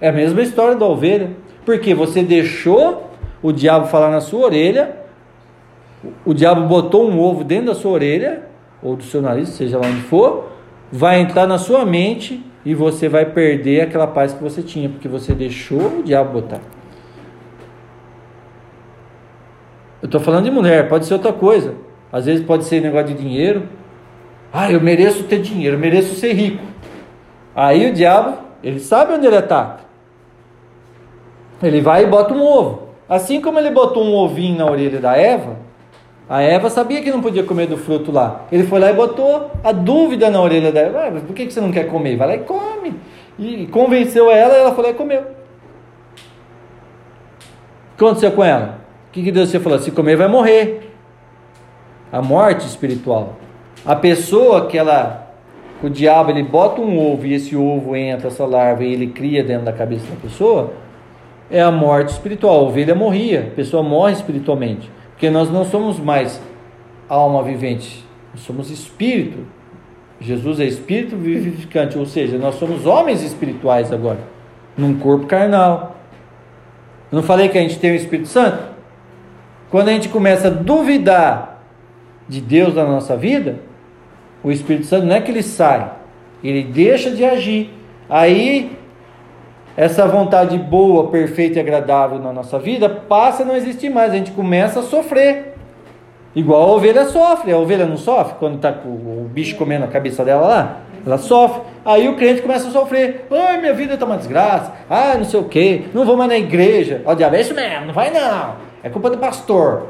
Speaker 1: É a mesma história da ovelha, porque você deixou o diabo falar na sua orelha, o diabo botou um ovo dentro da sua orelha, ou do seu nariz, seja lá onde for, vai entrar na sua mente e você vai perder aquela paz que você tinha, porque você deixou o diabo botar. Eu estou falando de mulher, pode ser outra coisa. Às vezes pode ser negócio de dinheiro. Ah, eu mereço ter dinheiro, eu mereço ser rico. Aí o diabo, ele sabe onde ele ataca. Ele vai e bota um ovo. Assim como ele botou um ovinho na orelha da Eva, a Eva sabia que não podia comer do fruto lá. Ele foi lá e botou a dúvida na orelha da Eva. Por que você não quer comer? Vai lá e come. E convenceu ela ela foi lá e comeu. O que aconteceu com ela? O que, que Deus falou? Se comer, vai morrer. A morte espiritual. A pessoa que ela. O diabo ele bota um ovo e esse ovo entra, essa larva, e ele cria dentro da cabeça da pessoa. É a morte espiritual. A ovelha morria. A pessoa morre espiritualmente. Porque nós não somos mais alma vivente, nós somos espírito. Jesus é espírito vivificante, ou seja, nós somos homens espirituais agora, num corpo carnal. Eu não falei que a gente tem o Espírito Santo? Quando a gente começa a duvidar de Deus na nossa vida, o Espírito Santo não é que ele sai, ele deixa de agir. Aí essa vontade boa, perfeita e agradável na nossa vida passa a não existir mais. A gente começa a sofrer. Igual a ovelha sofre. A ovelha não sofre quando está com o bicho comendo a cabeça dela lá? Ela sofre. Aí o crente começa a sofrer. Ai, minha vida está uma desgraça. Ah, não sei o que. Não vou mais na igreja. Ó, diabo, é isso mesmo. Não vai não. É culpa do pastor.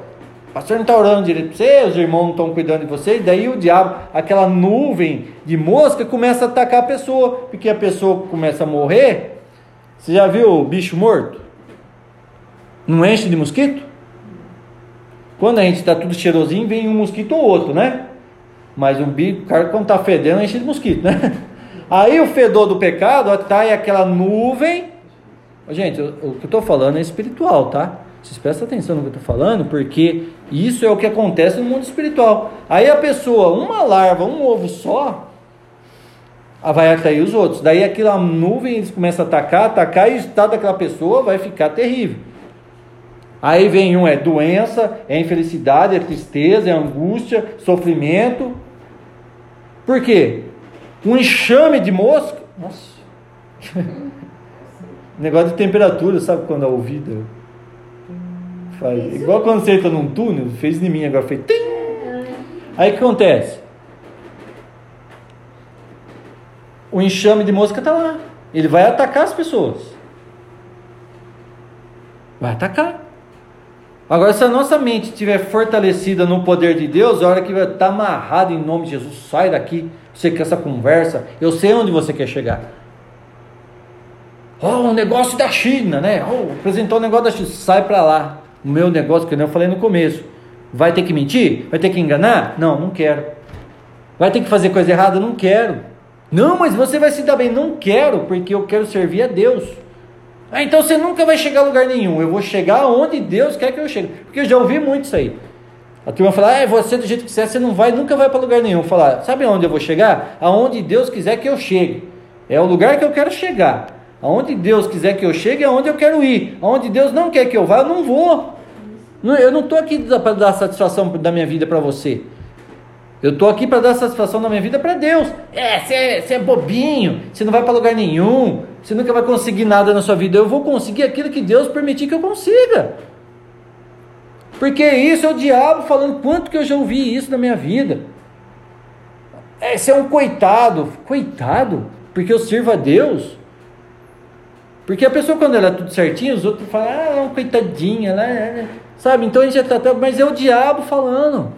Speaker 1: O pastor não está orando direito para você, os irmãos não estão cuidando de você, e daí o diabo, aquela nuvem de mosca, começa a atacar a pessoa, porque a pessoa começa a morrer, você já viu o bicho morto? Não enche de mosquito? Quando a gente está tudo cheirosinho, vem um mosquito ou outro, né? Mas o bicho, o cara quando está fedendo, enche de mosquito, né? Aí o fedor do pecado está é aquela nuvem. Gente, o que eu estou falando é espiritual, tá? Vocês prestem atenção no que eu estou falando, porque isso é o que acontece no mundo espiritual. Aí a pessoa, uma larva, um ovo só, vai atrair os outros. Daí aquela nuvem eles começam a atacar, atacar e o estado daquela pessoa vai ficar terrível. Aí vem um, é doença, é infelicidade, é tristeza, é angústia, sofrimento. Por quê? Um enxame de mosca. Nossa. Negócio de temperatura, sabe quando a ouvida faz. Igual quando você entra num túnel, fez em mim agora, fez. Tim! Aí o que acontece? o enxame de mosca está lá. Ele vai atacar as pessoas. Vai atacar. Agora, se a nossa mente estiver fortalecida no poder de Deus, a hora que vai estar amarrado em nome de Jesus, sai daqui. Você quer essa conversa? Eu sei onde você quer chegar. Oh, um negócio da China, né? Oh, apresentou um negócio da China. Sai para lá. O meu negócio, que eu falei no começo. Vai ter que mentir? Vai ter que enganar? Não, não quero. Vai ter que fazer coisa errada? Não quero. Não, mas você vai se dar bem. Não quero, porque eu quero servir a Deus. Ah, então você nunca vai chegar a lugar nenhum. Eu vou chegar onde Deus quer que eu chegue. Porque eu já ouvi muito isso aí. A turma fala, ah, você do jeito que você é, você não vai, nunca vai para lugar nenhum. Falar, sabe aonde eu vou chegar? Aonde Deus quiser que eu chegue. É o lugar que eu quero chegar. Aonde Deus quiser que eu chegue, é onde eu quero ir. Aonde Deus não quer que eu vá, eu não vou. Eu não estou aqui para dar satisfação da minha vida para você. Eu estou aqui para dar satisfação da minha vida para Deus. É, você é, é, bobinho, você não vai para lugar nenhum, você nunca vai conseguir nada na sua vida. Eu vou conseguir aquilo que Deus permitir que eu consiga. Porque isso é o diabo falando quanto que eu já ouvi isso na minha vida. É, você é um coitado. Coitado? Porque eu sirvo a Deus. Porque a pessoa, quando ela é tudo certinho, os outros falam, ah, é coitadinha, né? Sabe? Então a gente já tá. Mas é o diabo falando.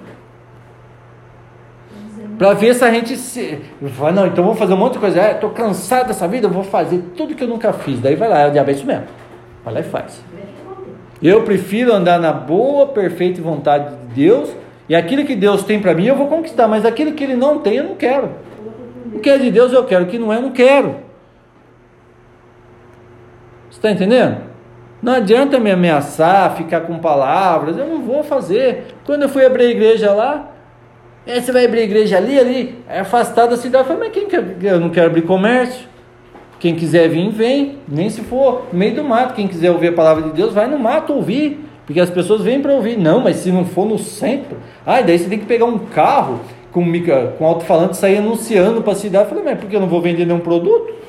Speaker 1: Para ver se a gente se. Fala, não, então vou fazer um monte de coisa. É, tô cansado dessa vida, vou fazer tudo que eu nunca fiz. Daí vai lá, é o diabo é isso mesmo. Vai lá e faz. Eu prefiro andar na boa, perfeita vontade de Deus. E aquilo que Deus tem para mim eu vou conquistar. Mas aquilo que Ele não tem eu não quero. O que é de Deus eu quero, o que não é eu não quero. Está entendendo? Não adianta me ameaçar, ficar com palavras. Eu não vou fazer. Quando eu fui abrir a igreja lá, é, você vai abrir a igreja ali, ali, é afastado da cidade. Eu falei, mas quem quer? Eu não quero abrir comércio. Quem quiser vir, vem. Nem se for no meio do mato. Quem quiser ouvir a palavra de Deus, vai no mato ouvir. Porque as pessoas vêm para ouvir. Não, mas se não for no centro, ah, daí você tem que pegar um carro com, com alto-falante sair anunciando para a cidade. Eu falei, mas por que eu não vou vender nenhum produto?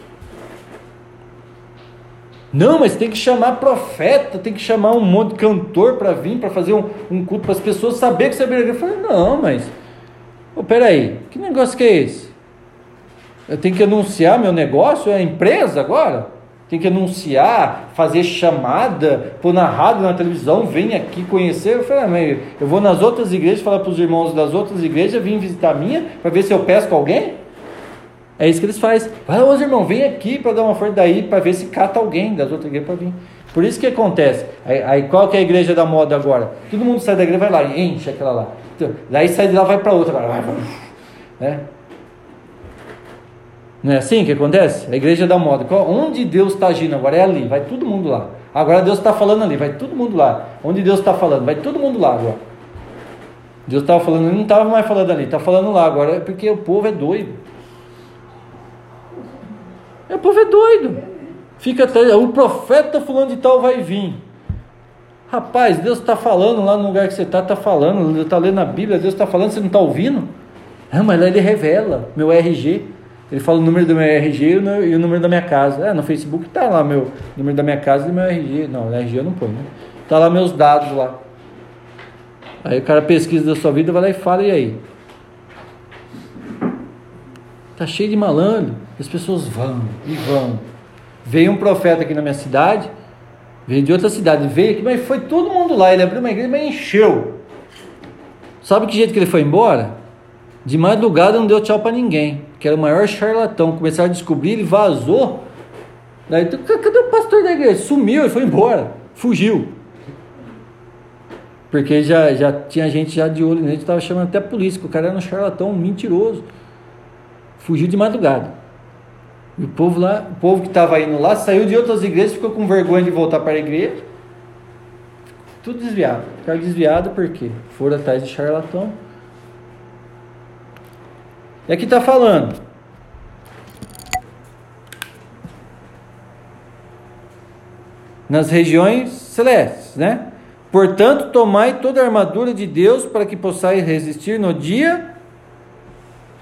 Speaker 1: Não, mas tem que chamar profeta, tem que chamar um monte de cantor para vir, para fazer um, um culto para as pessoas saber que você é igreja. Eu falei, não, mas Oh, peraí, que negócio que é esse? Eu tenho que anunciar meu negócio? É empresa agora? Tem que anunciar, fazer chamada, pôr na rádio, na televisão, vem aqui conhecer. Eu falei, ah, mas eu vou nas outras igrejas falar para os irmãos das outras igrejas, vim visitar a minha, para ver se eu pesco alguém? É isso que eles fazem. Vai, ô irmão, vem aqui para dar uma força daí, para ver se cata alguém das outras igrejas para vir. Por isso que acontece. Aí, aí, qual que é a igreja da moda agora? Todo mundo sai da igreja, vai lá, enche aquela lá. Daí sai de lá, vai para outra. Vai, né? Não é assim que acontece? A igreja da moda. Onde Deus está agindo agora? É ali, vai todo mundo lá. Agora Deus está falando ali, vai todo mundo lá. Onde Deus está falando, vai todo mundo lá agora. Deus estava falando, não estava mais falando ali, está falando lá agora, é porque o povo é doido. O povo é doido. Fica até, o profeta fulano de tal vai vir. Rapaz, Deus está falando lá no lugar que você está, está falando, está lendo a Bíblia, Deus está falando, você não está ouvindo? Ah, mas lá ele revela meu RG. Ele fala o número do meu RG e o número da minha casa. Ah, no Facebook está lá meu número da minha casa e meu RG. Não, RG eu não ponho, né? Está lá meus dados lá. Aí o cara pesquisa da sua vida, vai lá e fala, e aí? Tá cheio de malandro. As pessoas vão e vão. Veio um profeta aqui na minha cidade, Veio de outra cidade, veio aqui, mas foi todo mundo lá. Ele abriu uma igreja, mas encheu. Sabe que jeito que ele foi embora? De madrugada não deu tchau para ninguém, que era o maior charlatão. Começaram a descobrir, ele vazou. Daí, cadê o pastor da igreja? Sumiu, ele foi embora, fugiu. Porque já, já tinha gente já de olho nele, estava chamando até a polícia, que o cara era um charlatão, um mentiroso. Fugiu de madrugada. E o povo lá, o povo que estava indo lá, saiu de outras igrejas, ficou com vergonha de voltar para a igreja. Tudo desviado. Ficaram desviado porque foram atrás de charlatão. E aqui está falando. Nas regiões celestes, né? Portanto, tomai toda a armadura de Deus para que possais resistir no dia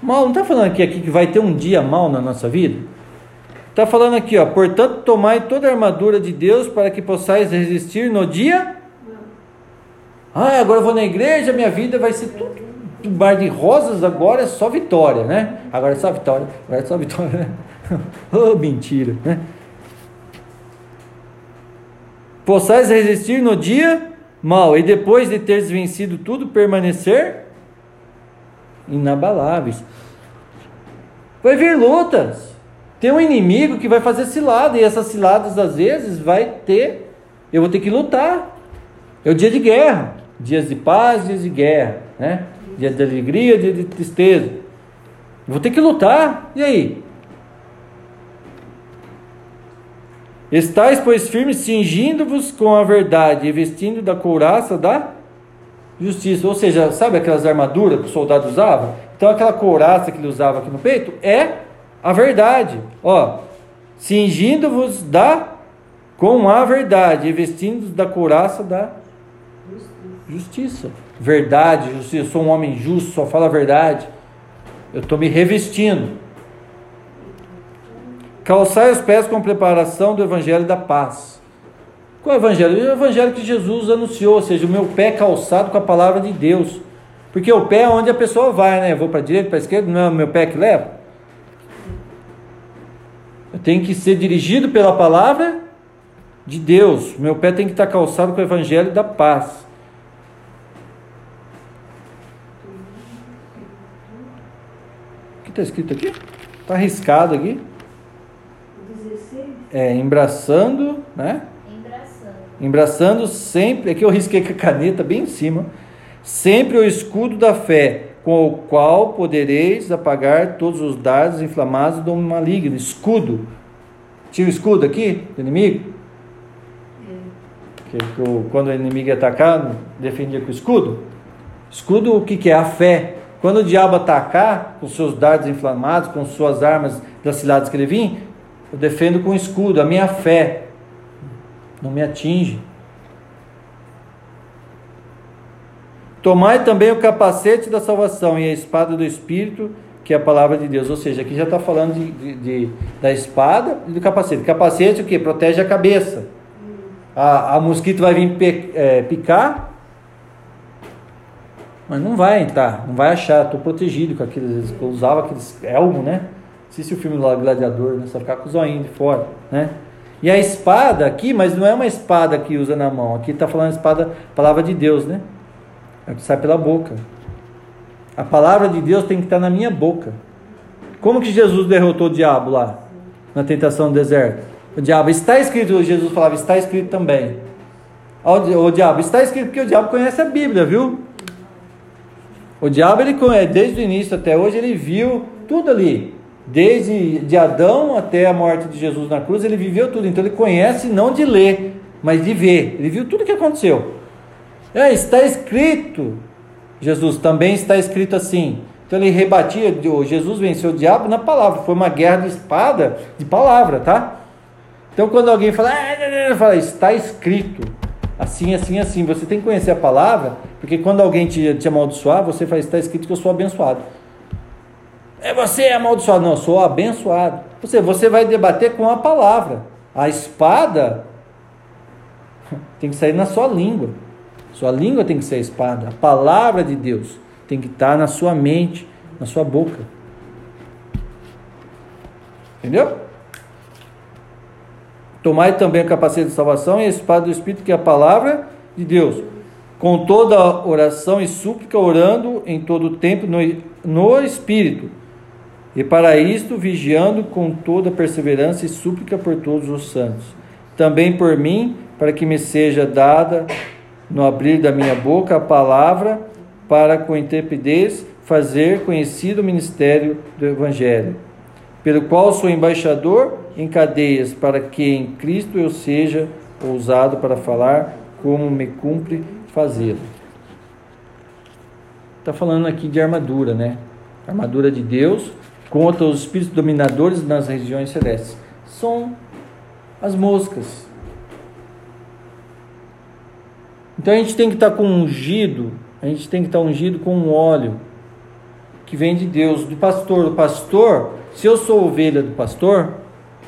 Speaker 1: mal. Não está falando aqui, aqui que vai ter um dia mal na nossa vida? Está falando aqui, ó. Portanto, tomai toda a armadura de Deus para que possais resistir no dia. Ah, agora eu vou na igreja, minha vida vai ser tudo um bar de rosas, agora é só vitória, né? Agora é só vitória, agora é só vitória, né? oh, mentira, né? Possais resistir no dia mal e depois de teres vencido tudo, permanecer inabaláveis. Vai vir lutas. Tem um inimigo que vai fazer cilada, e essas ciladas às vezes vai ter, eu vou ter que lutar. É o dia de guerra, dias de paz, dias de guerra, né? Dia de alegria, dia de tristeza. Eu vou ter que lutar. E aí? Estais, pois, firmes, cingindo-vos com a verdade e vestindo da couraça da justiça. Ou seja, sabe aquelas armaduras que o soldado usava? Então, aquela couraça que ele usava aqui no peito é a verdade. Ó, cingindo-vos da com a verdade e vestindo da couraça da justiça. Verdade, justiça. Eu sou um homem justo, só falo a verdade. Eu estou me revestindo. Calçai os pés com preparação do evangelho da paz. Qual é o evangelho? O evangelho que Jesus anunciou, ou seja, o meu pé calçado com a palavra de Deus. Porque o pé é onde a pessoa vai, né? Eu vou para a direita, para a esquerda, não é o meu pé que leva. Eu tenho que ser dirigido pela palavra de Deus. Meu pé tem que estar calçado com o evangelho da paz. O que está escrito aqui? Está arriscado aqui. É, embraçando, né?
Speaker 2: Embraçando.
Speaker 1: Sempre, aqui eu risquei com a caneta bem em cima, sempre o escudo da fé, com o qual podereis apagar todos os dardos inflamados do maligno. Escudo. Tinha o escudo aqui do inimigo? Que, que o- quando o inimigo ia atacar, defendia com o escudo. Escudo, o que, que é? A fé. Quando o diabo atacar com seus dardos inflamados, com suas armas das ciladas que ele vinha, eu defendo com o escudo, a minha fé. Não me atinge. Tomai também o capacete da salvação e a espada do Espírito, que é a palavra de Deus. Ou seja, aqui já está falando de, de- de- da espada e do capacete. Capacete o que? Protege a cabeça. A, a mosquito vai vir pe- é, picar, mas não vai entrar, não vai achar. Estou protegido com aqueles. Eu usava aqueles elmo, né? Assiste o filme lá, Gladiador, né? Só ficar com o zoinho de fora, né? E a espada aqui, mas não é uma espada que usa na mão. Aqui está falando espada, palavra de Deus, né? É que sai pela boca. A palavra de Deus tem que estar na minha boca. Como que Jesus derrotou o diabo lá na tentação do deserto? O diabo está escrito, Jesus falava, está escrito também. O, di- o diabo está escrito porque o diabo conhece a Bíblia, viu? O diabo ele desde o início até hoje ele viu tudo ali. Desde de Adão até a morte de Jesus na cruz, ele viveu tudo. Então ele conhece não de ler, mas de ver. Ele viu tudo o que aconteceu. É, está escrito. Jesus também está escrito assim. Então ele rebatia, Jesus venceu o diabo na palavra. Foi uma guerra de espada, de palavra, tá? Então quando alguém fala, ah, não, não", fala, está escrito. Assim, assim, assim. Você tem que conhecer a palavra, porque quando alguém te, te amaldiçoar, você fala, está escrito que eu sou abençoado. É você é amaldiçoado. Não, eu sou abençoado. Você, você vai debater com a palavra. A espada tem que sair na sua língua. Sua língua tem que ser a espada. A palavra de Deus tem que estar na sua mente, na sua boca. Entendeu? Tomai também a capacete de salvação e a espada do Espírito, que é a palavra de Deus. Com toda oração e súplica, orando em todo o tempo no, no Espírito. E para isto, vigiando com toda perseverança e súplica por todos os santos. Também por mim, para que me seja dada no abrir da minha boca a palavra, para com intrepidez fazer conhecido o ministério do Evangelho, pelo qual sou embaixador em cadeias, para que em Cristo eu seja ousado para falar como me cumpre fazê-lo. Está falando aqui de armadura, né? Armadura de Deus contra os espíritos dominadores nas regiões celestes. São as moscas. Então a gente tem que estar com ungido, a gente tem que estar ungido com um óleo que vem de Deus, do pastor. O pastor, se eu sou ovelha do pastor,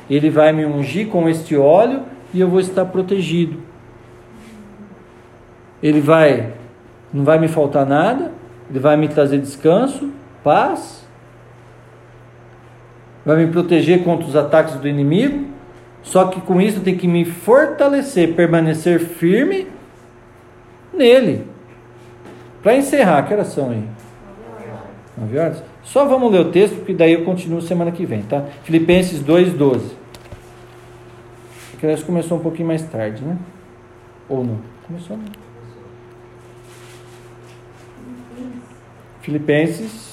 Speaker 1: ele vai me ungir com este óleo e eu vou estar protegido. Ele vai, não vai me faltar nada, ele vai me trazer descanso, paz, vai me proteger contra os ataques do inimigo. Só que com isso tem que me fortalecer, permanecer firme nele. Para encerrar, que horas são aí? 9 horas? Só vamos ler o texto, porque daí eu continuo semana que vem, tá? Filipenses 2,12. Que isso começou um pouquinho mais tarde, né? Ou não? Começou não. Filipenses.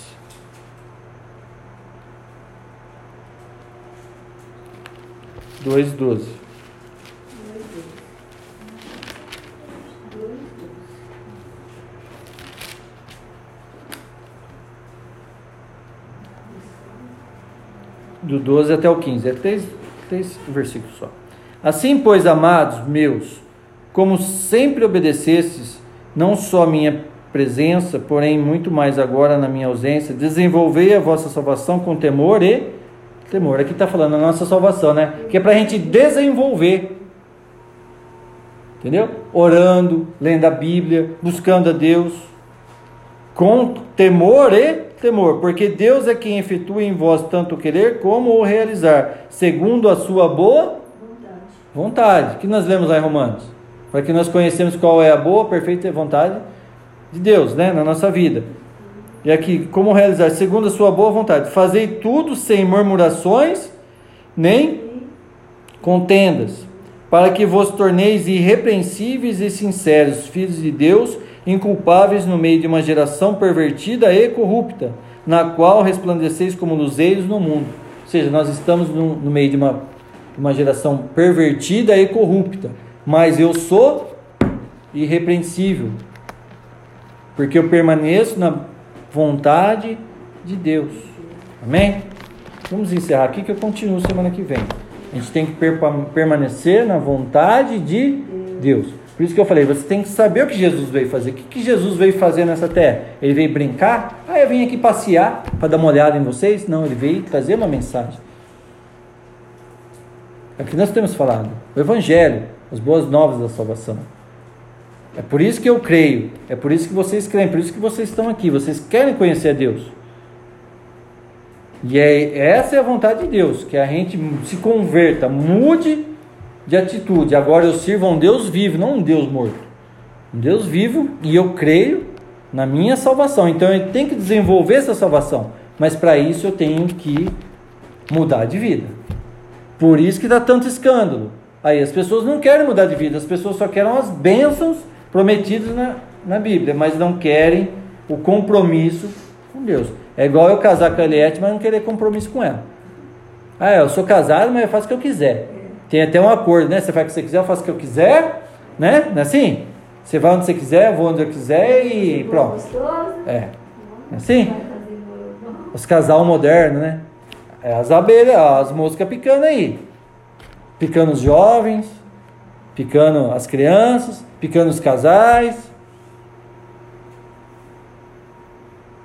Speaker 1: 2, 12. Do 12 até o 15. É três, três versículos só. Assim, pois, amados meus, como sempre obedecestes, não só minha presença, porém muito mais agora na minha ausência, desenvolvei a vossa salvação com temor e temor. Aqui está falando a nossa salvação, né? Que é para a gente desenvolver. Entendeu? Orando, lendo a Bíblia, buscando a Deus, com temor e temor, porque Deus é quem efetua em vós tanto o querer como o realizar, segundo a sua boa vontade. vontade. Que nós lemos lá em Romanos para que nós conhecemos qual é a boa, perfeita vontade de Deus, né, na nossa vida. E aqui, como realizar segundo a sua boa vontade? Fazei tudo sem murmurações, nem contendas, para que vos torneis irrepreensíveis e sinceros, filhos de Deus, inculpáveis no meio de uma geração pervertida e corrupta, na qual resplandeceis como luzeiros no mundo. Ou seja, nós estamos no, no meio de uma, uma geração pervertida e corrupta mas eu sou irrepreensível, porque eu permaneço na vontade de Deus. Amém? Vamos encerrar aqui que eu continuo semana que vem. A gente tem que permanecer na vontade de Deus. Por isso que eu falei, você tem que saber o que Jesus veio fazer. O que Jesus veio fazer nessa terra? Ele veio brincar? Ah, eu vim aqui passear para dar uma olhada em vocês? Não, ele veio trazer uma mensagem. É o que nós temos falado. O Evangelho as boas novas da salvação. É por isso que eu creio, é por isso que vocês creem, por isso que vocês estão aqui, vocês querem conhecer a Deus. E é, essa é a vontade de Deus, que a gente se converta, mude de atitude. Agora eu sirvo a um Deus vivo, não um Deus morto. Um Deus vivo e eu creio na minha salvação. Então eu tenho que desenvolver essa salvação. Mas para isso eu tenho que mudar de vida. Por isso que dá tanto escândalo. Aí as pessoas não querem mudar de vida, as pessoas só querem as bênçãos prometidas na, na Bíblia, mas não querem o compromisso com Deus. É igual eu casar com a Eliette, mas não querer compromisso com ela. Ah, eu sou casado, mas eu faço o que eu quiser. Tem até um acordo, né? Você faz o que você quiser, eu faço o que eu quiser, né? Não é assim? Você vai onde você quiser, eu vou onde eu quiser e pronto. É. é assim? Os casal moderno, né? É as abelhas, as moscas picando aí picando os jovens, picando as crianças, picando os casais.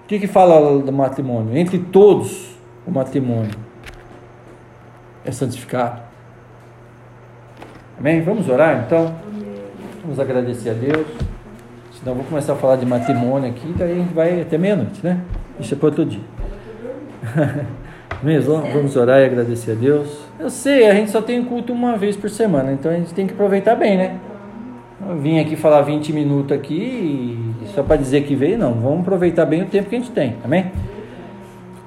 Speaker 1: O que, que fala do matrimônio? Entre todos, o matrimônio é santificado. Amém? Vamos orar então? Vamos agradecer a Deus. Senão vou começar a falar de matrimônio aqui, daí a gente vai até meia-noite, né? Isso é para outro dia. Mesmo? Vamos orar e agradecer a Deus. Eu sei, a gente só tem culto uma vez por semana, então a gente tem que aproveitar bem, né? Eu vim aqui falar 20 minutos aqui só para dizer que veio, não. Vamos aproveitar bem o tempo que a gente tem, amém?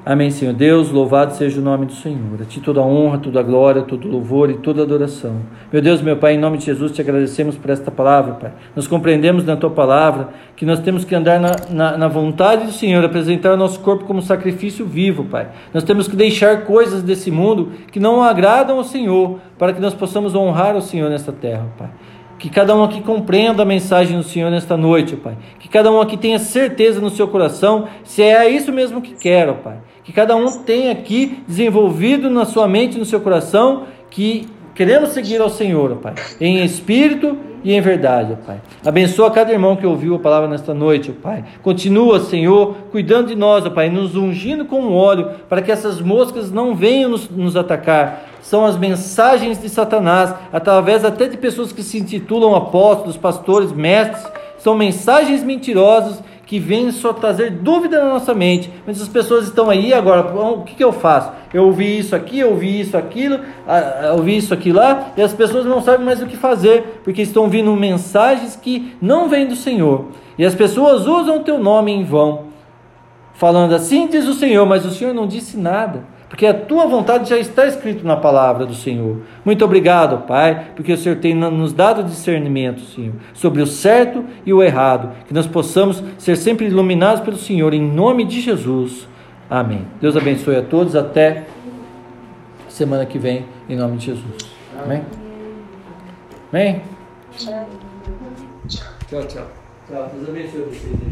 Speaker 1: Amém, Senhor Deus, louvado seja o nome do Senhor. A Ti toda a honra, toda a glória, todo o louvor e toda a adoração. Meu Deus, meu Pai, em nome de Jesus, te agradecemos por esta palavra, Pai. Nós compreendemos na Tua palavra que nós temos que andar na, na, na vontade do Senhor, apresentar o nosso corpo como sacrifício vivo, Pai. Nós temos que deixar coisas desse mundo que não agradam ao Senhor, para que nós possamos honrar o Senhor nesta terra, Pai. Que cada um aqui compreenda a mensagem do Senhor nesta noite, Pai. Que cada um aqui tenha certeza no seu coração se é isso mesmo que quer, Pai. Que cada um tenha aqui desenvolvido na sua mente no seu coração que queremos seguir ao Senhor, Pai, em espírito e em verdade, Pai. Abençoa cada irmão que ouviu a palavra nesta noite, Pai. Continua, Senhor, cuidando de nós, Pai, nos ungindo com óleo, para que essas moscas não venham nos, nos atacar, são as mensagens de Satanás, através até de pessoas que se intitulam apóstolos, pastores, mestres, são mensagens mentirosas que vêm só trazer dúvida na nossa mente. Mas as pessoas estão aí agora, o que, que eu faço? Eu ouvi isso aqui, eu ouvi isso, aquilo, eu ouvi isso aqui lá, e as pessoas não sabem mais o que fazer, porque estão vindo mensagens que não vêm do Senhor. E as pessoas usam o teu nome em vão, falando assim diz o Senhor, mas o Senhor não disse nada porque a tua vontade já está escrito na palavra do Senhor. Muito obrigado, Pai, porque o Senhor tem nos dado discernimento, Senhor, sobre o certo e o errado, que nós possamos ser sempre iluminados pelo Senhor, em nome de Jesus. Amém. Deus abençoe a todos. Até semana que vem, em nome de Jesus. Amém. Amém.
Speaker 4: Tchau, tchau.
Speaker 1: Tchau, Deus abençoe vocês aí.